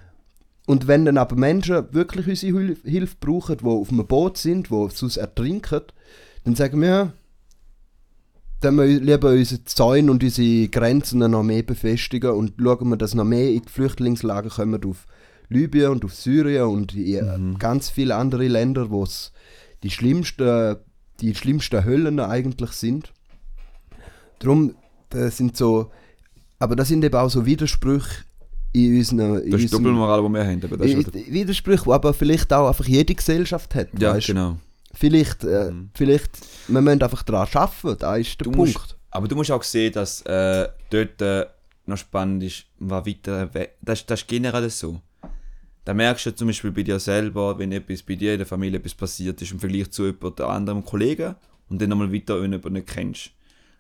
A: Und wenn dann aber Menschen wirklich unsere Hil- Hilfe brauchen, die auf einem Boot sind, die sonst ertrinken, dann sagen wir, ja, dann wir lieber unsere Zäune und unsere Grenzen noch mehr befestigen und schauen wir, dass noch mehr in die Flüchtlingslager kommen auf Libyen und auf Syrien und äh, ganz viele andere Länder, wo es die schlimmsten, die schlimmsten Höllen eigentlich sind. Darum, das sind so, aber das sind eben auch so Widersprüche in unseren, in
B: Das ist Doppelmoral, die wir haben. aber Das ist halt,
A: Widersprüche, die aber vielleicht auch einfach jede Gesellschaft hat.
B: ja,
A: weisst?
B: genau.
A: Vielleicht, äh,
B: Mhm.
A: vielleicht, wir müssen einfach daran arbeiten, da ist der
B: Du
A: Punkt.
B: musst, aber du musst auch sehen, dass äh, dort äh, noch spannend ist, was weiter we- das, das ist generell so. Da merkst du zum Beispiel bei dir selber, wenn etwas bei dir in der Familie etwas passiert ist im Vergleich zu jemand anderem Kollegen und dann nochmal weiter wenn jemanden nicht kennst.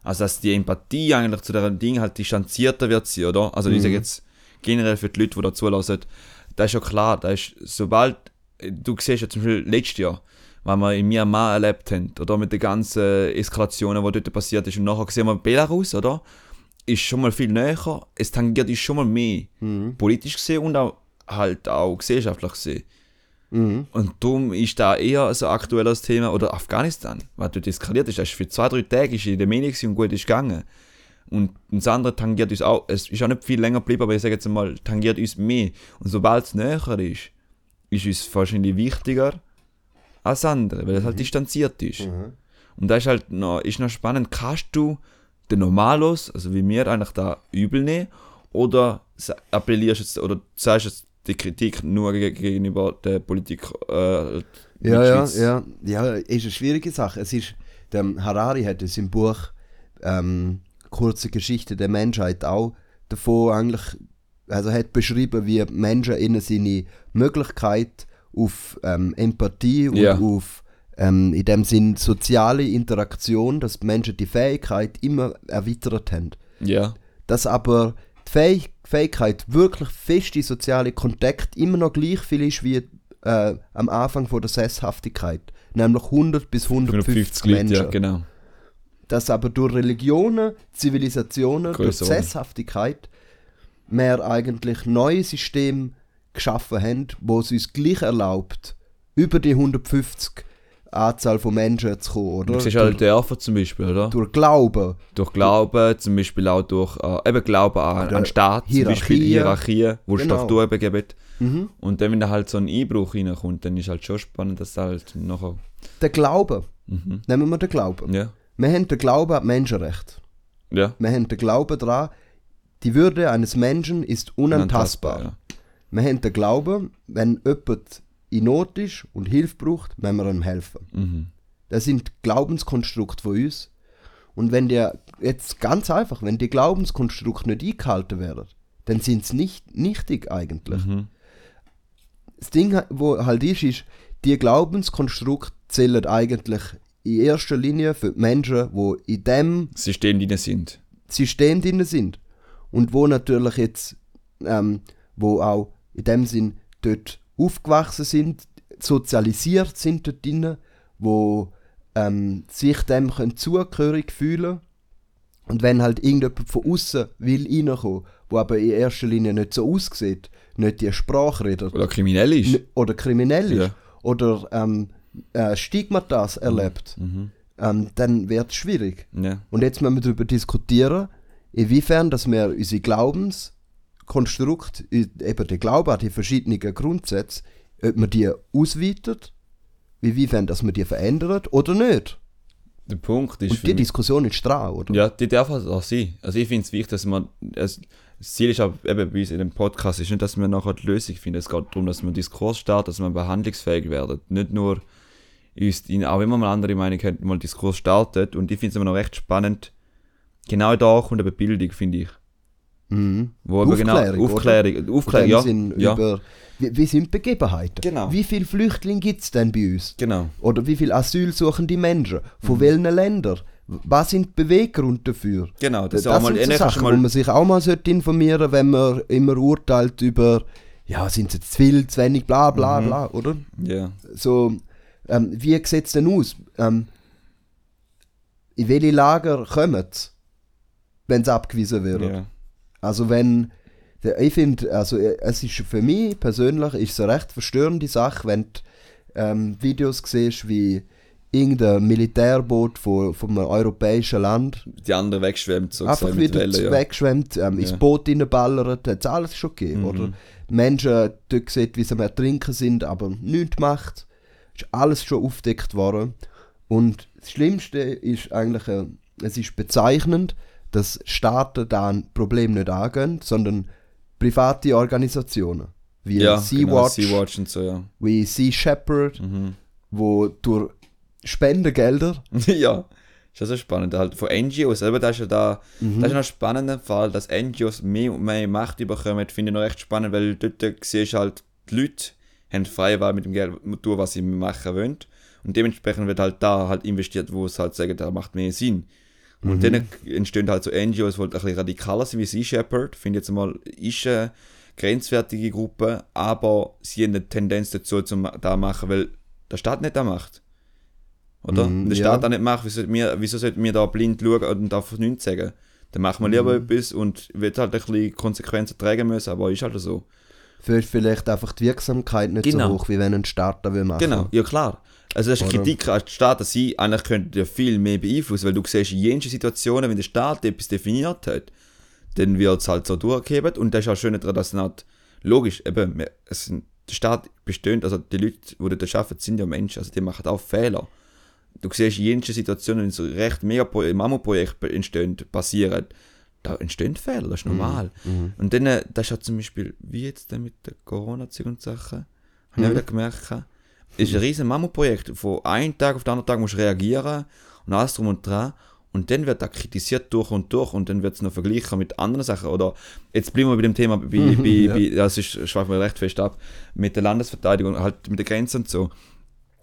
B: Also dass die Empathie eigentlich zu diesem Ding halt distanzierter wird sie, oder? Also ich sage jetzt generell für die Leute, die da zulassen, das ist ja klar, das ist, sobald, du siehst ja zum Beispiel letztes Jahr, was wir in Myanmar erlebt haben, oder mit den ganzen Eskalationen, die dort passiert ist, und nachher sehen wir Belarus, oder? Ist schon mal viel näher, es tangiert uns schon mal mehr,
A: Mhm.
B: politisch gesehen und auch halt auch gesellschaftlich gesehen.
A: Mhm.
B: Und darum ist da eher so ein aktuelles Thema. Oder Afghanistan, was dort eskaliert ist. Das ist für zwei, drei Tage ist in der Medien und gut ist gegangen. Und das andere tangiert uns auch, es ist auch nicht viel länger geblieben, aber ich sage jetzt mal, tangiert uns mehr. Und sobald es näher ist, ist uns wahrscheinlich wichtiger als andere, weil es halt distanziert ist.
A: Mhm.
B: Und da ist halt noch, ist noch spannend, kannst du den Normalos, also wie wir eigentlich da übel nehmen, oder appellierst jetzt, oder sagst jetzt die Kritik nur ge- gegenüber der Politik äh,
A: Ja, ja, ja. Ja, ist eine schwierige Sache. Es ist, der Harari hat es im Buch ähm, Kurze Geschichte der Menschheit auch davon eigentlich, also hat beschrieben, wie Menschen ihnen seine Möglichkeit auf ähm, Empathie und
B: Ja.
A: auf ähm, in dem Sinn soziale Interaktion, dass die Menschen die Fähigkeit immer erweitert haben.
B: Ja,
A: dass aber Fähig Fähigkeit, wirklich feste soziale Kontakt immer noch gleich viel ist wie äh, am Anfang von der Sesshaftigkeit. Nämlich 100 bis 150
B: 150 Leute,
A: Menschen.
B: ja, genau.
A: Dass aber durch Religionen, Zivilisationen, durch
B: Größer wurde.
A: Sesshaftigkeit wir eigentlich neue Systeme geschaffen haben, wo es uns gleich erlaubt, über die 150 Anzahl von Menschen zu kommen, oder?
B: Du siehst halt Dörfer zum Beispiel, oder?
A: durch Glauben.
B: Durch Glauben, zum Beispiel auch durch äh, eben Glauben an, an Staat, zum Beispiel
A: Hierarchien.
B: Hierarchien, wo
A: Genau.
B: Strukturen begeben.
A: Mhm.
B: Und dann, wenn da halt so ein Einbruch reinkommt, dann ist halt schon spannend, dass da halt nachher.
A: Der Glaube.
B: Mhm.
A: Nehmen wir den Glauben.
B: Ja.
A: Wir haben den Glauben an die Menschenrechte.
B: Ja.
A: Wir haben den Glauben daran, die Würde eines Menschen ist unantastbar.
B: Ja.
A: Wir haben den Glauben, wenn jemand in Not ist und Hilfe braucht, wenn wir ihm helfen.
B: Mhm.
A: Das sind Glaubenskonstrukte von uns. Und wenn die, jetzt ganz einfach, wenn die Glaubenskonstrukte nicht eingehalten werden, dann sind sie nicht nichtig eigentlich.
B: Mhm.
A: Das Ding, wo halt ist, ist, die Glaubenskonstrukte zählen eigentlich in erster Linie für die Menschen, die in dem
B: System, die da sind.
A: System drin sind. Und wo natürlich jetzt, ähm, wo auch in dem Sinn dort aufgewachsen sind, sozialisiert sind dort drin, wo ähm, sich dem können zugehörig fühlen und wenn halt irgendjemand von außen will reinkommen, wo aber in erster Linie nicht so aussieht, nicht die Sprache redet
B: Oder kriminell ist.
A: oder kriminell ist
B: Ja.
A: oder ähm, äh, Stigmatas erlebt,
B: Mhm.
A: ähm, dann wird es schwierig.
B: Ja.
A: Und jetzt müssen wir darüber diskutieren, inwiefern dass wir unsere Glaubenskonstrukte, i- eben den Glauben an die verschiedenen Grundsätze, ob man die ausweitet, inwiefern dass man die verändert oder nicht.
B: Der Punkt ist
A: Und die Diskussion ist dran, oder?
B: Ja, die darf halt auch sein. Also ich finde es wichtig, dass man. Es, das Ziel ist auch eben bei uns in dem Podcast, ist nicht, dass wir nachher die Lösung finden. Es geht darum, dass wir Diskurs starten, dass wir behandlungsfähig werden. Nicht nur uns, auch wenn man mal andere Meinung hat, mal Diskurs startet. Und ich finde es immer noch recht spannend. Genau da kommt eine Bildung, finde ich.
A: Mhm.
B: Wo
A: Aufklärung,
B: genau, Aufklärung, Aufklärung, ja, ja,
A: über, wie, wie sind Begebenheiten?
B: Genau.
A: Wie viele Flüchtlinge gibt es denn bei uns?
B: genau.
A: Oder wie viele asylsuchende Menschen?
B: Mhm.
A: Von welchen Ländern? Was sind die Beweggründe dafür?
B: Genau,
A: Das,
B: das, ist auch mal,
A: sind so Sachen,
B: mal,
A: wo man sich auch mal sollte informieren wenn man immer urteilt über, ja, sind sie zu viel, zu wenig, bla bla
B: Mhm.
A: bla, oder?
B: ja,
A: So, ähm, wie sieht es denn aus? Ähm, in welche Lager kommen sie, wenn sie abgewiesen werden?
B: ja.
A: Also wenn, ich finde, also äh, es ist für mich persönlich ist eine recht verstörende Sache, wenn du ähm, Videos siehst, wie irgendein Militärboot von, von einem europäischen Land
B: Die andere wegschwemmt so
A: einfach wieder
B: Wellen, ja.
A: wegschwemmt, ähm, ins
B: Ja.
A: Boot reinballert, hat es alles schon gegeben,
B: Mhm.
A: oder? Menschen dort sieht, wie sie am Ertrinken sind, aber nichts macht. Ist alles schon aufdeckt worden. Und das Schlimmste ist eigentlich, äh, es ist bezeichnend, dass Staaten da ein Problem nicht angehen, sondern private Organisationen. Wie
B: Ja,
A: Sea-Watch,
B: genau, Sea-Watch und so, ja.
A: wie Sea Shepherd,
B: Mhm.
A: wo durch Spendengelder (laughs)
B: ja, ist ja so spannend. Halt von NGOs, selber das ist ja da,
A: Mhm.
B: das ist ein spannender Fall, dass NGOs mehr und mehr Macht bekommen, finde ich noch recht spannend, weil dort siehst halt, die Leute haben freie Wahl mit dem Geld, tun, was sie machen wollen. Und dementsprechend wird halt da halt investiert, wo es halt sagen, da macht mehr Sinn. Und dann entstehen halt so NGOs, die halt ein bisschen radikaler sind wie Sea Shepherd, finde ich jetzt mal, ist eine grenzwertige Gruppe, aber sie haben eine Tendenz dazu, zum da machen, weil der Staat nicht da macht. Oder?
A: Mhm,
B: Wenn der
A: ja.
B: Staat da nicht macht, wieso, wir, wieso sollten wir da blind schauen und einfach nichts sagen? Dann machen wir lieber
A: Mhm.
B: etwas und wird halt ein bisschen Konsequenzen tragen müssen, aber ist halt so.
A: Für vielleicht einfach die Wirksamkeit nicht
B: Genau.
A: so hoch, wie wenn ein Staat das will machen
B: Genau, ja klar. Also das ist
A: Oder?
B: Kritik an den Staat, dass sie eigentlich könnte ja viel mehr beeinflussen, weil du siehst in jenen Situationen, wenn der Staat etwas definiert hat, dann wird es halt so durchgegeben und das ist auch schön daran, dass nicht, logisch, eben, es der Staat besteht, also die Leute, die dort arbeiten, sind ja Menschen, also die machen auch Fehler. Du siehst in jenen Situationen, wenn so recht mega Mammutprojekte entstehen, passieren, da entstehen Fehler, das ist normal.
A: Mhm.
B: Und dann, äh, das ist ja zum Beispiel, wie jetzt mit der Corona-Zeug und Sachen, habe ich auch wieder gemerkt, ist ein riesen Mammutprojekt. Von einem Tag auf den anderen Tag musst du reagieren und alles drum und dran. Und dann wird das kritisiert durch und durch und dann wird es noch verglichen mit anderen Sachen. Oder jetzt bleiben wir bei dem Thema, bei,
A: Mhm,
B: bei,
A: ja.
B: bei, das ist, schweifen wir recht fest ab, mit der Landesverteidigung, halt mit der Grenze und so.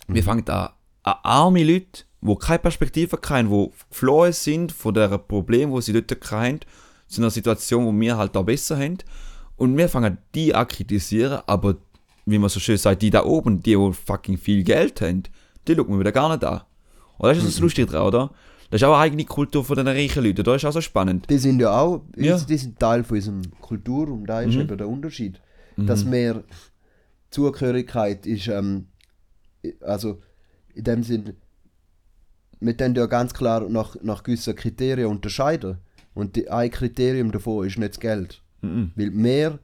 A: Mhm.
B: Wir fangen an, an arme Leute, die keine Perspektive haben, die geflohen sind von der Problem, wo sie dort haben, zu einer Situation, wo wir halt da besser haben. Und wir fangen die an kritisieren, aber wie man so schön sagt, die da oben, die, die fucking viel Geld haben, die schauen wir wieder gar nicht an. Und das ist das Lustige dran, oder? Das ist auch eine eigene Kultur von den reichen Leuten, das ist auch so spannend.
A: Die sind ja auch,
B: Ja.
A: die sind Teil von unserer Kultur und da ist
B: Mhm.
A: eben der Unterschied. Dass mehr Zugehörigkeit ist, ähm, also in dem Sinn, wir können ja ganz klar nach, nach gewissen Kriterien unterscheiden. Und die, ein Kriterium davon ist nicht das Geld.
B: Mhm.
A: Weil mehr,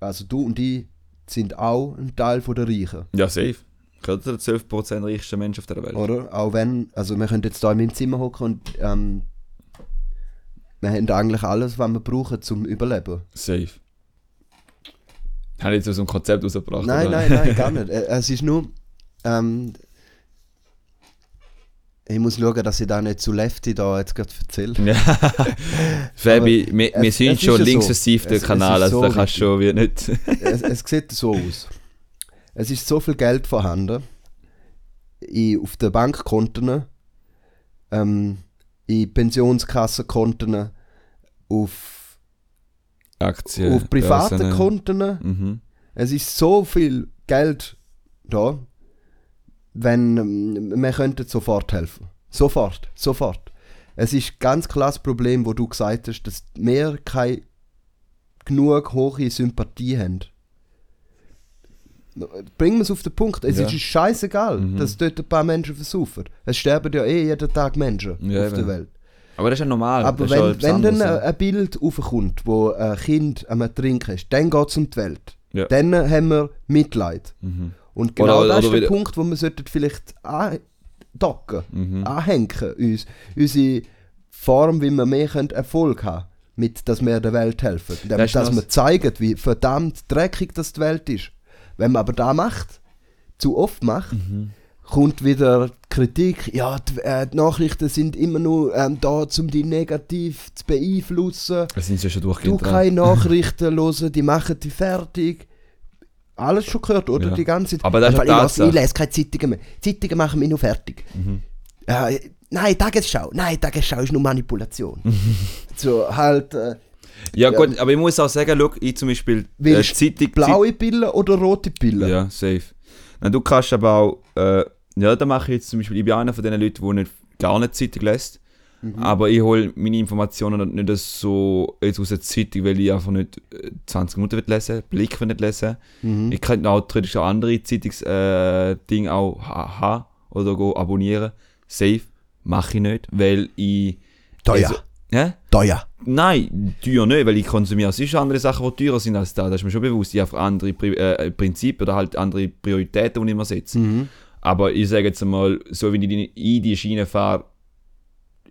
A: also du und ich, sind auch ein Teil von der Reichen.
B: Ja, safe. Gehört den 12% reichsten Menschen auf der Welt.
A: Oder? Auch wenn, also wir können jetzt hier in meinem Zimmer hocken und ähm, wir haben eigentlich alles, was wir brauchen zum Überleben.
B: Safe. Habe ich jetzt so ein Konzept rausgebracht?
A: Nein,
B: oder?
A: nein, nein, gar (laughs) nicht. Äh, Es ist nur, ähm, ich muss schauen, dass ich da nicht zu Lefty da jetzt gerade erzähle. (laughs)
B: Ja. Fabi, wir, wir
A: es-
B: sind
A: es
B: schon links
A: so.
B: der Kanal, also
A: so
B: da kannst du schon wieder nicht.
A: es, es sieht so aus. Es ist so viel Geld vorhanden in, auf den Bankkonten, ähm, in Pensionskassenkonten, auf,
B: Aktien.
A: auf privaten. Konten.
B: Mhm.
A: Es ist so viel Geld da, wenn ähm, wir könnten sofort helfen. Sofort, sofort. Es ist ganz klar das Problem, wo du gesagt hast, dass wir keine genug hohe Sympathie haben. Bringen wir es auf den Punkt. Es
B: Ja.
A: ist scheißegal,
B: Mhm.
A: dass dort ein paar Menschen versaufen. Es sterben ja eh jeden Tag Menschen
B: Ja,
A: auf der
B: eben.
A: Welt.
B: Aber das ist ja normal.
A: Aber
B: ist ja
A: wenn, wenn dann ein, ein Bild aufkommt, wo ein Kind am Trinken ist, dann geht es um die Welt.
B: Ja.
A: Dann haben wir Mitleid.
B: Mhm.
A: Und genau
B: Oder-
A: das ist
B: oder
A: der Punkt, wo wir sollten vielleicht andocken,
B: Mhm.
A: anhängen, uns, unsere Form, wie wir mehr Erfolg haben mit, dass wir der Welt helfen. Indem,
B: Das
A: dass wir zeigen, wie verdammt dreckig das die Welt ist. Wenn man aber da macht, zu oft macht,
B: Mhm.
A: kommt wieder Kritik, ja, die, äh, die Nachrichten sind immer nur ähm, da, um die negativ zu beeinflussen.
B: Das sind sie schon
A: Du
B: durchgehend dran.
A: keine (laughs) Nachrichten hören, die machen die fertig. Alles schon gehört, oder?
B: Ja.
A: Die ganze Zeit.
B: Aber das ist eine
A: ich, lese keine Zeitungen mehr. Zeitungen machen mich nur fertig.
B: Mhm.
A: Äh, nein, Tagesschau. Nein, Tagesschau ist nur Manipulation. (laughs) so halt, äh,
B: Ja, gut, aber ich muss auch sagen, schau, ich zum Beispiel äh, Zeitung...
A: blaue Pillen oder rote Pillen?
B: Ja, safe. Nein, du kannst aber auch... Äh, ja, da mache ich jetzt zum Beispiel... Ich bin einer von den Leuten, die nicht, gar nicht Zeitung lässt.
A: Mhm.
B: Aber ich hole meine Informationen nicht so jetzt aus der Zeitung, weil ich einfach nicht äh, 20 Minuten will lesen Blick will nicht lesen.
A: Mhm.
B: Ich könnte auch theoretisch auch andere Zeitungsdinge äh, auch ha haben oder go abonnieren. Safe. Mache ich nicht, weil ich...
A: Teuer.
B: Also, hä?
A: Teuer.
B: Nein, teuer nicht, weil ich konsumiere sonst andere Sachen, die teurer sind als da. Das ist mir schon bewusst. Ich habe andere Pri äh, Prinzipien oder halt andere Prioritäten, die ich mir setze.
A: Mhm.
B: Aber ich sage jetzt einmal, so wie ich die- in die Schiene fahre,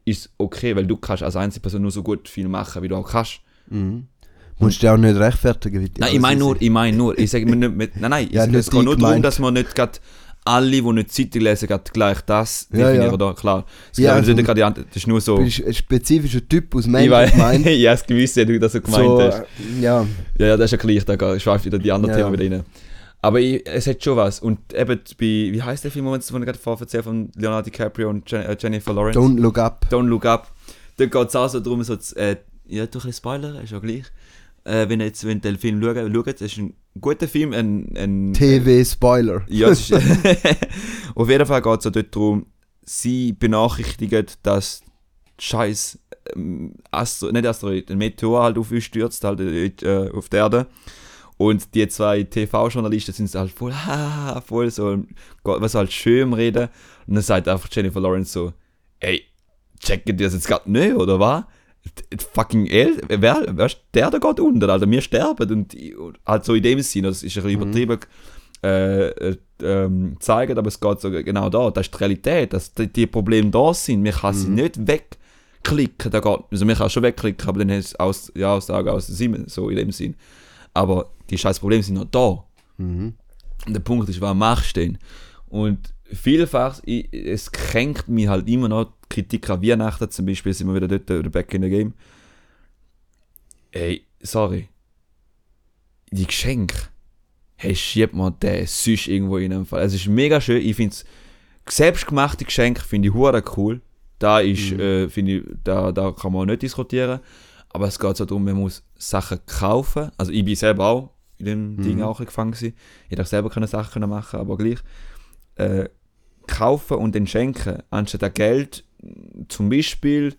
B: ist okay, weil du kannst als einzige Person nur so gut viel machen, wie du auch kannst.
A: Mhm. Musst du auch nicht rechtfertigen. wie die
B: Nein, ich meine nur,
A: sind.
B: ich meine nur, ich sage mir nicht, mit, nein, nein,
A: Ja,
B: es, es geht nur darum, dass man nicht gerade alle, die nicht Zeitung lesen, gerade gleich das
A: Ja,
B: definieren,
A: ja.
B: oder? Klar. Es
A: Ja, also-
B: gerade die das ist nur so.
A: Du bist ein spezifischer Typ aus
B: weiß,
A: gemeint.
B: ja, (laughs) das gewisse, wie du das so gemeint
A: so,
B: hast.
A: ja.
B: Ja, das ist ja gleich, da schweift wieder die anderen
A: Ja,
B: Themen wieder rein. Aber ich, es hat schon was. Und eben bei, wie heißt der Film, den ich gerade vorher erzählt von Leonardo DiCaprio und äh, Jennifer Lawrence?
A: Don't look up.
B: Don't Look Up. Da geht es auch so darum, so, zu, äh, ja, du ein Spoiler, ist ja gleich. Äh, wenn ihr jetzt wenn den Film schaut, schaut, es ist ein guter Film, ein, ein
A: TV-Spoiler.
B: ja, ist, (laughs) auf jeden Fall geht es dort darum, sie benachrichtigen, dass scheiß ähm, Astro, nicht Asteroid, ein Meteor halt auf uns stürzt, halt äh, auf die Erde. Und die zwei TV-Journalisten sind halt voll, (laughs) haha, voll so, was halt schön reden. Und dann sagt einfach Jennifer Lawrence so, ey, checkt ihr das jetzt gerade nicht, oder was? Fucking El, wer, wer der da geht unter, Alter, wir sterben. Und, und halt so in dem Sinne, das ist ein bisschen übertrieben äh, äh, ähm, zeigen, aber es geht so genau da, das ist die Realität, dass die, die Probleme da sind, man kann sie nicht wegklicken, da geht, also man kann schon wegklicken, aber dann ist es aus, ja, Aussage aus dem Sinn, so in dem Sinn. Aber die scheiß Probleme sind noch da. Und der Punkt ist, was machst du denn? Und vielfach, ich, es kränkt mich halt immer noch Kritik an Weihnachten, zum Beispiel sind wir wieder dort, oder back in the game. Ey, sorry. Die Geschenke, hey, schiebt man den sonst irgendwo in einem Fall. Es ist mega schön, ich finde es, selbstgemachte Geschenke finde ich hure cool. Da ist, äh, finde ich, da, da kann man nicht diskutieren. Aber es geht so darum, man muss Sachen kaufen. Also ich bin selber auch in dem Ding auch gefangen gewesen. Ich hätte auch selber keine Sachen machen, aber gleich. Äh, kaufen und dann schenken, anstatt das Geld zum Beispiel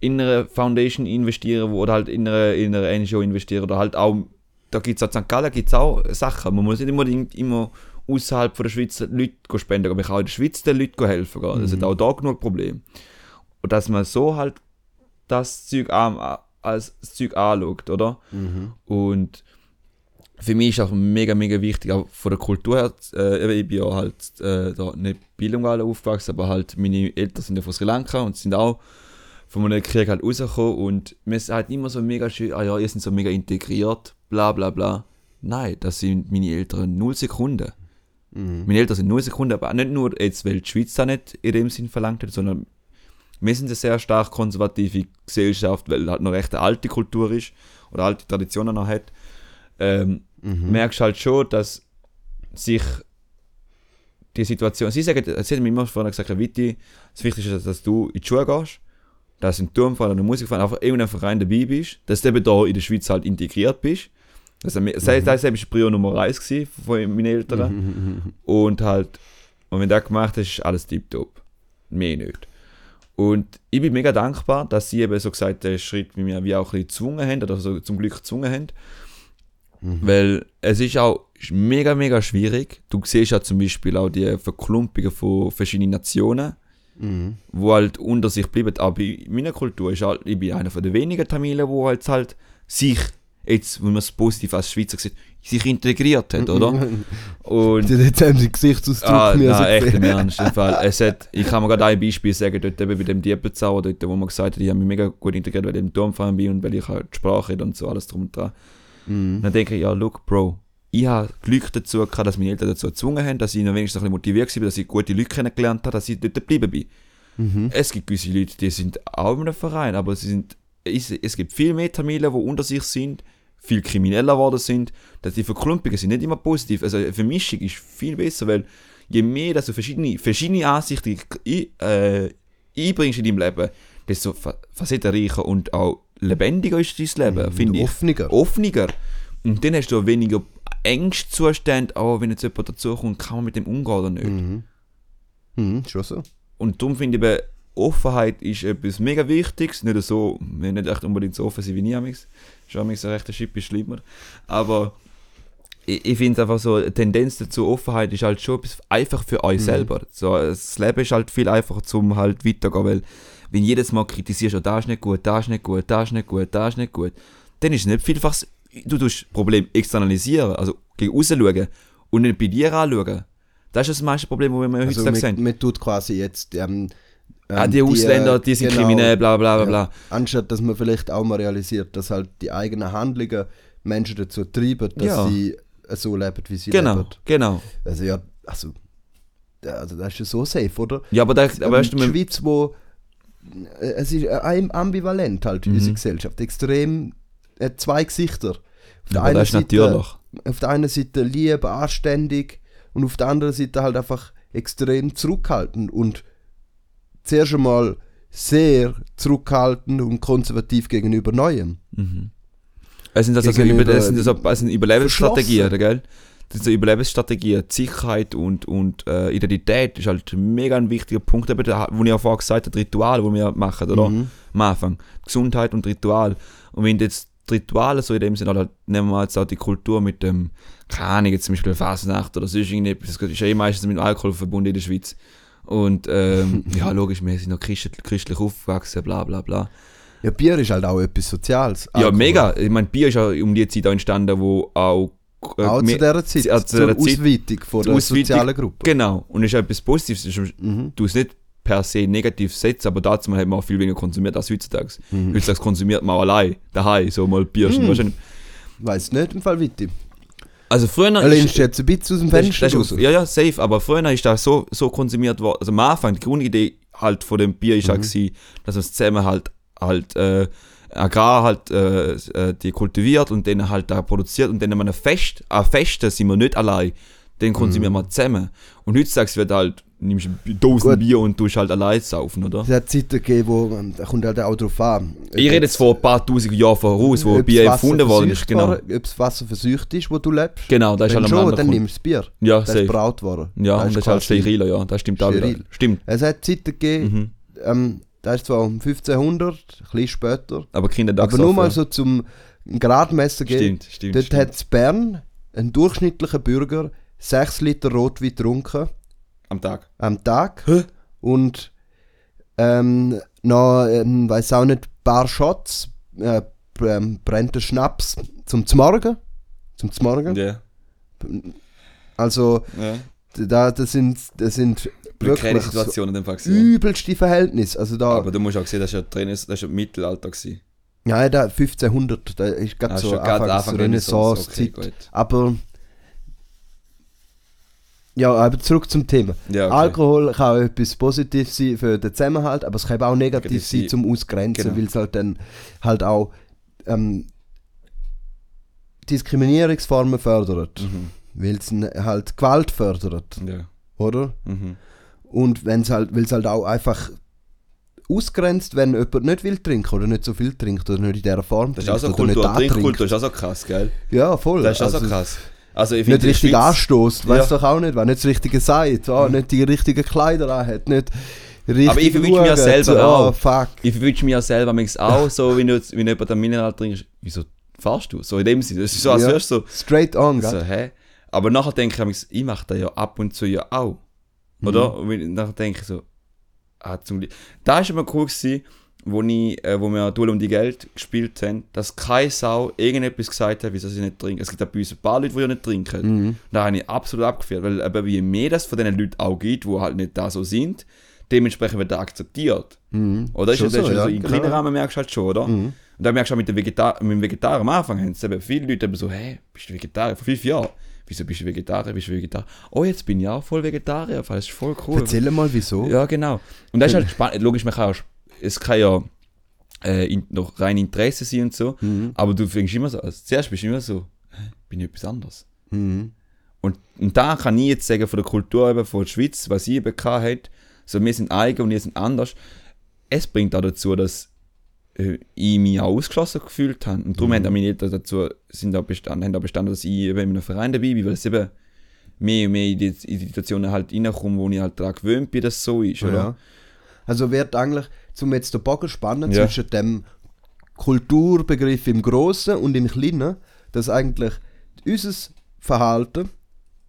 B: in eine Foundation investieren wo- oder halt in eine, in eine NGO investieren oder halt auch, da gibt es auch St. Gallen gibt's auch Sachen, man muss nicht unbedingt immer außerhalb von der Schweiz Leute spenden, aber man kann auch in der Schweiz den Leuten helfen gehen. Das hat auch da genug Probleme. Und dass man so halt das Zeug an, als das Zeug anschaut, oder? Und für mich ist auch mega, mega wichtig, auch von der Kultur her, äh, ich bin ja halt äh, da nicht bilingual aufgewachsen, aber halt meine Eltern sind ja von Sri Lanka und sind auch von einem Krieg halt rausgekommen und mir ist halt immer so mega schön, ah ja, ihr sind so mega integriert, bla bla bla. Nein, das sind meine Eltern null Sekunden. Meine Eltern sind null Sekunden, aber nicht nur jetzt, weil die Schweiz da nicht in dem Sinn verlangt hat, sondern wir sind eine sehr stark konservative Gesellschaft, weil halt noch recht eine alte Kultur ist oder alte Traditionen noch hat. Ähm, merkst halt schon, dass sich die Situation, sie sagen, sie haben mir immer vorhin gesagt, Viti, das Wichtigste ist, dass du in die Schule gehst, dass du im Turmverein oder Musikverein einfach irgendeinem Verein dabei bist, dass du eben da in der Schweiz halt integriert bist. Das, mhm. das, das, das war Prio Nummer 1 gewesen von meinen Eltern. Und halt, und wenn du das gemacht hast, ist alles tiptop. Mehr nicht. Und ich bin mega dankbar, dass sie eben so gesagt den Schritt wie mir wie auch ein bisschen gezwungen haben, oder so zum Glück gezwungen haben. Weil es ist auch mega, mega schwierig. Du siehst ja zum Beispiel auch die Verklumpungen von verschiedenen Nationen, wo halt unter sich bleiben. Aber in meiner Kultur ist halt, ich bin einer von den wenigen Tamilen, wo halt, halt sich, jetzt, wenn man es positiv als Schweizer sieht, sich integriert hat, oder? (laughs) Und
A: Jetzt haben sie Gesichtsausdruck
B: Ah, nein, echt
A: sehen.
B: im Ernst. Im Fall. Es hat, ich kann mir gerade ein Beispiel sagen, dort eben bei dem Diepenzauer, dort, wo man gesagt hat, ich habe mich mega gut integriert, weil ich im Turmverein bin und weil ich halt die Sprache und so, alles drum und dran.
A: Mhm.
B: Dann denke ich, ja, look, Bro, ich habe Glück dazu gehabt, dass meine Eltern dazu gezwungen haben, dass ich noch wenigstens ein bisschen motiviert war, dass ich gute Leute kennengelernt habe, dass ich dort geblieben bin.
A: Mhm.
B: Es gibt gewisse Leute, die sind auch in einem Verein, aber sie sind, es, es gibt viel mehr Tamilen, die unter sich sind, viel krimineller geworden sind, dass die Verklumpungen sind nicht immer positiv. Also eine Vermischung ist viel besser, weil je mehr dass du verschiedene, verschiedene Ansichten äh, einbringst in deinem Leben, desto fa- facettenreicher und auch lebendiger ist dein Leben, finde ich.
A: Offener.
B: Offener. Und dann hast du weniger Ängstzustände, auch wenn jetzt jemand dazukommt, kann man mit dem umgehen oder nicht.
A: Mhm. Mhm, schon so.
B: Und darum finde ich eben, Offenheit ist etwas mega Wichtiges. Nicht so, wir nicht echt unbedingt so offen sein wie nie amix. Schon amix ein Chip ist schlimmer. Aber ich, ich finde einfach so, eine Tendenz dazu, Offenheit ist halt schon etwas einfach für euch selber. So, das Leben ist halt viel einfacher zum halt weitergehen, weil wenn jedes Mal kritisierst, oh, das ist nicht gut, das ist nicht gut, das ist nicht gut, das ist nicht gut, dann ist es nicht vielfach, du tust das Problem externalisieren, also gegen außen schauen und nicht bei dir anschauen. Das ist das meiste Problem, das wir
A: Also
B: heutzutage sehen.
A: man tut quasi jetzt ähm,
B: Ah,
A: ähm,
B: die Ausländer, die sind
A: genau,
B: kriminell, bla bla bla bla.
A: Anstatt dass man vielleicht auch mal realisiert, dass halt die eigenen Handlungen Menschen dazu treiben, dass
B: Ja.
A: sie so leben, wie sie
B: Genau,
A: leben.
B: genau.
A: Also ja, also, ja, also das ist ja so safe, oder?
B: Ja, aber, da, aber weißt du,
A: die Schweiz, wo es ist ein ambivalent halt
B: Mhm.
A: unsere Gesellschaft, extrem äh, zwei Gesichter. Auf der einen
B: das
A: Seite-
B: natürlich.
A: auf der einen Seite lieb, anständig und auf der anderen Seite halt einfach extrem zurückhaltend und zuerst einmal sehr zurückhaltend und konservativ gegenüber Neuem.
B: Mhm. Es sind also,
A: Gegenüber-
B: über, es sind also es sind Überlebensstrategien, gell? Das sind so Überlebensstrategien, die Sicherheit und, und äh, Identität ist halt mega ein wichtiger Punkt, eben, wo ich auch vorher gesagt habe, Ritual, wo wir machen, oder?
A: Mhm.
B: Am Anfang. Gesundheit und Ritual. Und wenn jetzt Rituale so in dem Sinne, halt, nehmen wir jetzt auch die Kultur mit dem, keine Ahnung, jetzt zum Beispiel Fasnacht oder sonst irgendetwas, das ist ja eh meistens mit Alkohol verbunden in der Schweiz. Und ähm, (laughs) ja, logisch, wir sind noch christlich, christlich aufgewachsen, bla bla bla.
A: Ja, Bier ist halt auch etwas Soziales.
B: Ja,
A: Alkohol.
B: mega. Ich meine, Bier ist ja um die Zeit auch entstanden, wo auch. Äh,
A: Auch zu dieser Zeit,
B: Ja, zu
A: zur
B: dieser Zeit.
A: Ausweitung von der
B: Ausweitung,
A: sozialen Gruppe.
B: Genau. Und ist ja etwas Positives. Es Ist,
A: Mhm.
B: Du es nicht per se negativ setzen, aber dazu hat man auch viel weniger konsumiert als heutzutage.
A: Mhm.
B: Heutzutage konsumiert man allein, daheim, so mal Bierchen.
A: Mhm.
B: du?
A: Weiß nicht im Fall weiter.
B: Also früher
A: Er lehnst jetzt ein bisschen aus dem
B: das-
A: Fenster
B: das ist, Ja, ja, safe. Aber früher ist das so, so konsumiert worden. Also am Anfang, die Grundidee halt von dem Bier ist
A: Mhm.
B: gewesen, dass man es zusammen halt, halt äh, Agrar halt äh, äh, die kultiviert und dann halt da produziert und dann an einem Fest, an Festen sind wir nicht allein. Den konsumieren wir zusammen. Und heutzutage wird halt, nimmst du Dosen
A: Gut.
B: Bier und tust halt allein saufen, oder?
A: Es hat Zeiten gegeben, wo, ähm, da kommt halt auch drauf an.
B: Ich rede jetzt vor ein paar tausend Jahren voraus, wo Bier
A: das
B: erfunden worden ist. Genau,
A: Ob das Wasser verseucht ist, wo du lebst.
B: genau da ist halt
A: schon, dann nimmst du das Bier.
B: Ja,
A: Das ist
B: safe.
A: braut worden.
B: Ja, und das ist halt steriler, ja, das stimmt auch wieder.
A: steril.
B: Stimmt.
A: Es hat Zeiten gegeben,
B: Mhm.
A: ähm, das ist zwar um 1500, ein bisschen später,
B: Aber Kinder
A: aber nur mal so zum Gradmesser geben.
B: Stimmt, stimmt.
A: Dort
B: stimmt.
A: hat in Bern ein durchschnittlicher Bürger 6 Liter Rotwein getrunken
B: Am Tag.
A: am Tag
B: Hä?
A: und ähm, noch, ähm, weiß auch nicht, paar Shots, äh, ähm, brennter Schnaps zum Zmorgen. Zum Zmorgen.
B: Ja.
A: Also,
B: ja.
A: da, das sind, das sind
B: Prekäre
A: wirklich so
B: Situation in dem Fall. gewesen,
A: übelste Verhältnisse. Also da,
B: Aber du musst auch sehen, das ist ja drin, das ist ja Mittelalter gewesen.
A: ja, da 1500, da ist gerade
B: Ah,
A: so
B: Anfang Renaissance,
A: Renaissance-Zeit.
B: okay,
A: aber ja, aber zurück zum Thema.
B: Ja, okay.
A: Alkohol kann auch etwas Positives sein für den Zusammenhalt, aber es kann auch negativ sein zum Ausgrenzen,
B: Genau.
A: weil es halt dann halt auch ähm, Diskriminierungsformen fördert,
B: Mhm.
A: weil es halt Gewalt fördert,
B: Ja.
A: oder?
B: Mhm.
A: Und wenn's halt, weil es halt auch einfach ausgrenzt, wenn jemand nicht will trinken oder nicht so viel trinkt oder nicht in dieser Form
B: Das ist auch so Kultur. Trinkkultur ist auch so krass, gell?
A: Ja, voll.
B: Das ist auch so
A: Also,
B: krass. Also ich
A: Nicht richtig
B: Schweiz-
A: anstoßt, weiß
B: Ja.
A: doch auch nicht, wenn nicht das Richtige sagt, oh, nicht die richtigen Kleider anhat, nicht richtig
B: Aber ich verwünsche mir ja selber
A: so,
B: auch.
A: Oh, fuck.
B: Ich wünsche mir ja selber auch so, wenn du wenn jemand ein Mineral trinkst, wieso fahrst du? So in dem Sinne. Das ist so, als
A: Ja.
B: wärst du so,
A: Straight on, gell?
B: so, hä? Aber nachher denke ich, ich mache das ja ab und zu ja auch.
A: Mhm.
B: Oder? Und nachher denke ich so, ah, zum Glück. Da war immer cool, gewesen, wo, ich, äh, wo wir Duell um die Geld gespielt haben, dass keine Sau irgendetwas gesagt hat, wieso sie nicht trinken. Es gibt auch bei uns ein paar Leute, die ja nicht trinken.
A: Mhm.
B: Da habe ich absolut abgeführt, weil eben je mehr das von diesen Leuten auch gibt, die halt nicht da so sind, dementsprechend wird das akzeptiert.
A: Mhm.
B: Oder?
A: Schon
B: ist das
A: so, ja,
B: so, Im
A: genau.
B: kleinen Rahmen merkst du halt schon, oder?
A: Mhm.
B: Und da merkst du auch mit dem Vegetar mit dem Vegetarier am Anfang, haben es eben viele Leute eben so, hey, bist du Vegetarier? Vor fünf Jahren. Wieso bist du Vegetarier? Bist du Vegetarier? Oh, jetzt bin ich auch voll Vegetarier, das ist voll cool.
A: Erzähl mal, wieso.
B: Ja, genau. Und das ist halt spannend. Logisch, man kann auch, es kann ja äh, in, noch rein Interesse sein und so,
A: Mhm.
B: aber du fängst immer so, also zuerst bist du immer so, bin ich etwas anderes?
A: Mhm.
B: Und, und da kann ich jetzt sagen, von der Kultur eben, von der Schweiz, was ich eben gehabt hat, so wir sind eigen und wir sind anders. Es bringt auch dazu, dass ich mich auch ausgeschlossen gefühlt habe. Und darum
A: Mhm.
B: haben meine Eltern dazu, sind auch bestanden, haben auch bestanden, dass ich eben in einem Verein dabei bin, weil es eben mehr und mehr in die, Situationen halt reinkomme, wo ich halt daran gewöhnt bin, dass es so ist, oder?
A: Ja. Also wird eigentlich, zum jetzt den Bogen spannen
B: Ja.
A: zwischen dem Kulturbegriff im Großen und im Kleinen, dass eigentlich unser Verhalten,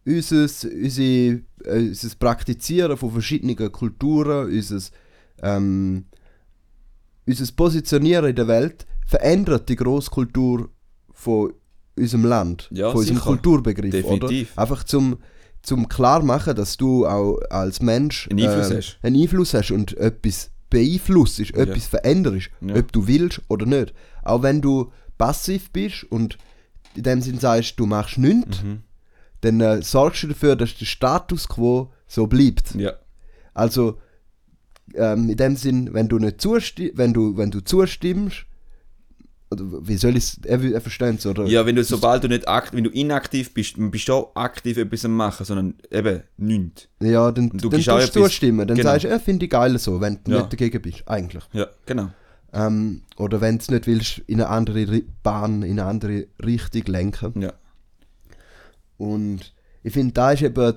A: unser, unsere, äh, unser Praktizieren von verschiedenen Kulturen, unser, ähm, unser Positionieren in der Welt verändert die Großkultur von unserem Land,
B: Ja,
A: von unserem
B: sicher.
A: Kulturbegriff,
B: Definitiv.
A: oder? Einfach zum, zum klar machen, dass du auch als Mensch
B: Einen Einfluss
A: ähm,
B: hast.
A: einen Einfluss hast und etwas beeinflusst,
B: Ja.
A: etwas veränderst,
B: Ja.
A: ob du willst oder nicht. Auch wenn du passiv bist und in dem Sinn sagst, du machst nichts,
B: Mhm.
A: dann äh, sorgst du dafür, dass der Status quo so bleibt.
B: Ja.
A: Also ähm, in dem Sinn, wenn du nicht zusti wenn du, wenn du zustimmst, oder wie soll ich es, er, er versteht es, oder?
B: ja, wenn du, sobald du nicht akt, wenn du inaktiv bist, bist du auch aktiv etwas am machen, sondern eben nichts.
A: Ja, dann,
B: Und du
A: dann
B: auch
A: zustimmen. Dann
B: genau.
A: sagst du, er finde ich geil so, wenn du
B: Ja.
A: nicht dagegen bist, eigentlich.
B: Ja, genau.
A: Ähm, oder wenn du es nicht willst, in eine andere Bahn, in eine andere Richtung lenken.
B: Ja.
A: Und ich finde, da ist eben,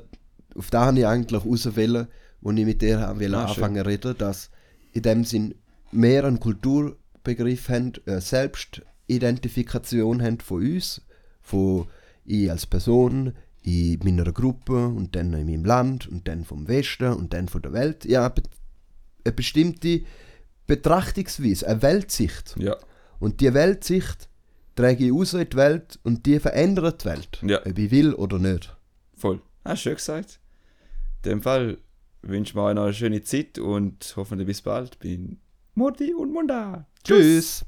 A: auf da habe ich eigentlich rauswählen, wo ich mit dir haben will
B: Ah,
A: anfangen zu reden, dass in dem Sinn mehr einen Kulturbegriff haben, äh, selbst Identifikation haben von uns, von ich als Person, in meiner Gruppe und dann in meinem Land und dann vom Westen und dann von der Welt. Ja, eine bestimmte Betrachtungsweise, eine Weltsicht.
B: Ja.
A: Und die Weltsicht trage ich raus in die Welt und die verändert die Welt.
B: Ja.
A: Ob ich will oder nicht.
B: Voll. Ah, schön gesagt. In dem Fall wünschen wir euch noch eine schöne Zeit und hoffentlich bis bald. Bin Murti und Munda.
A: Tschüss.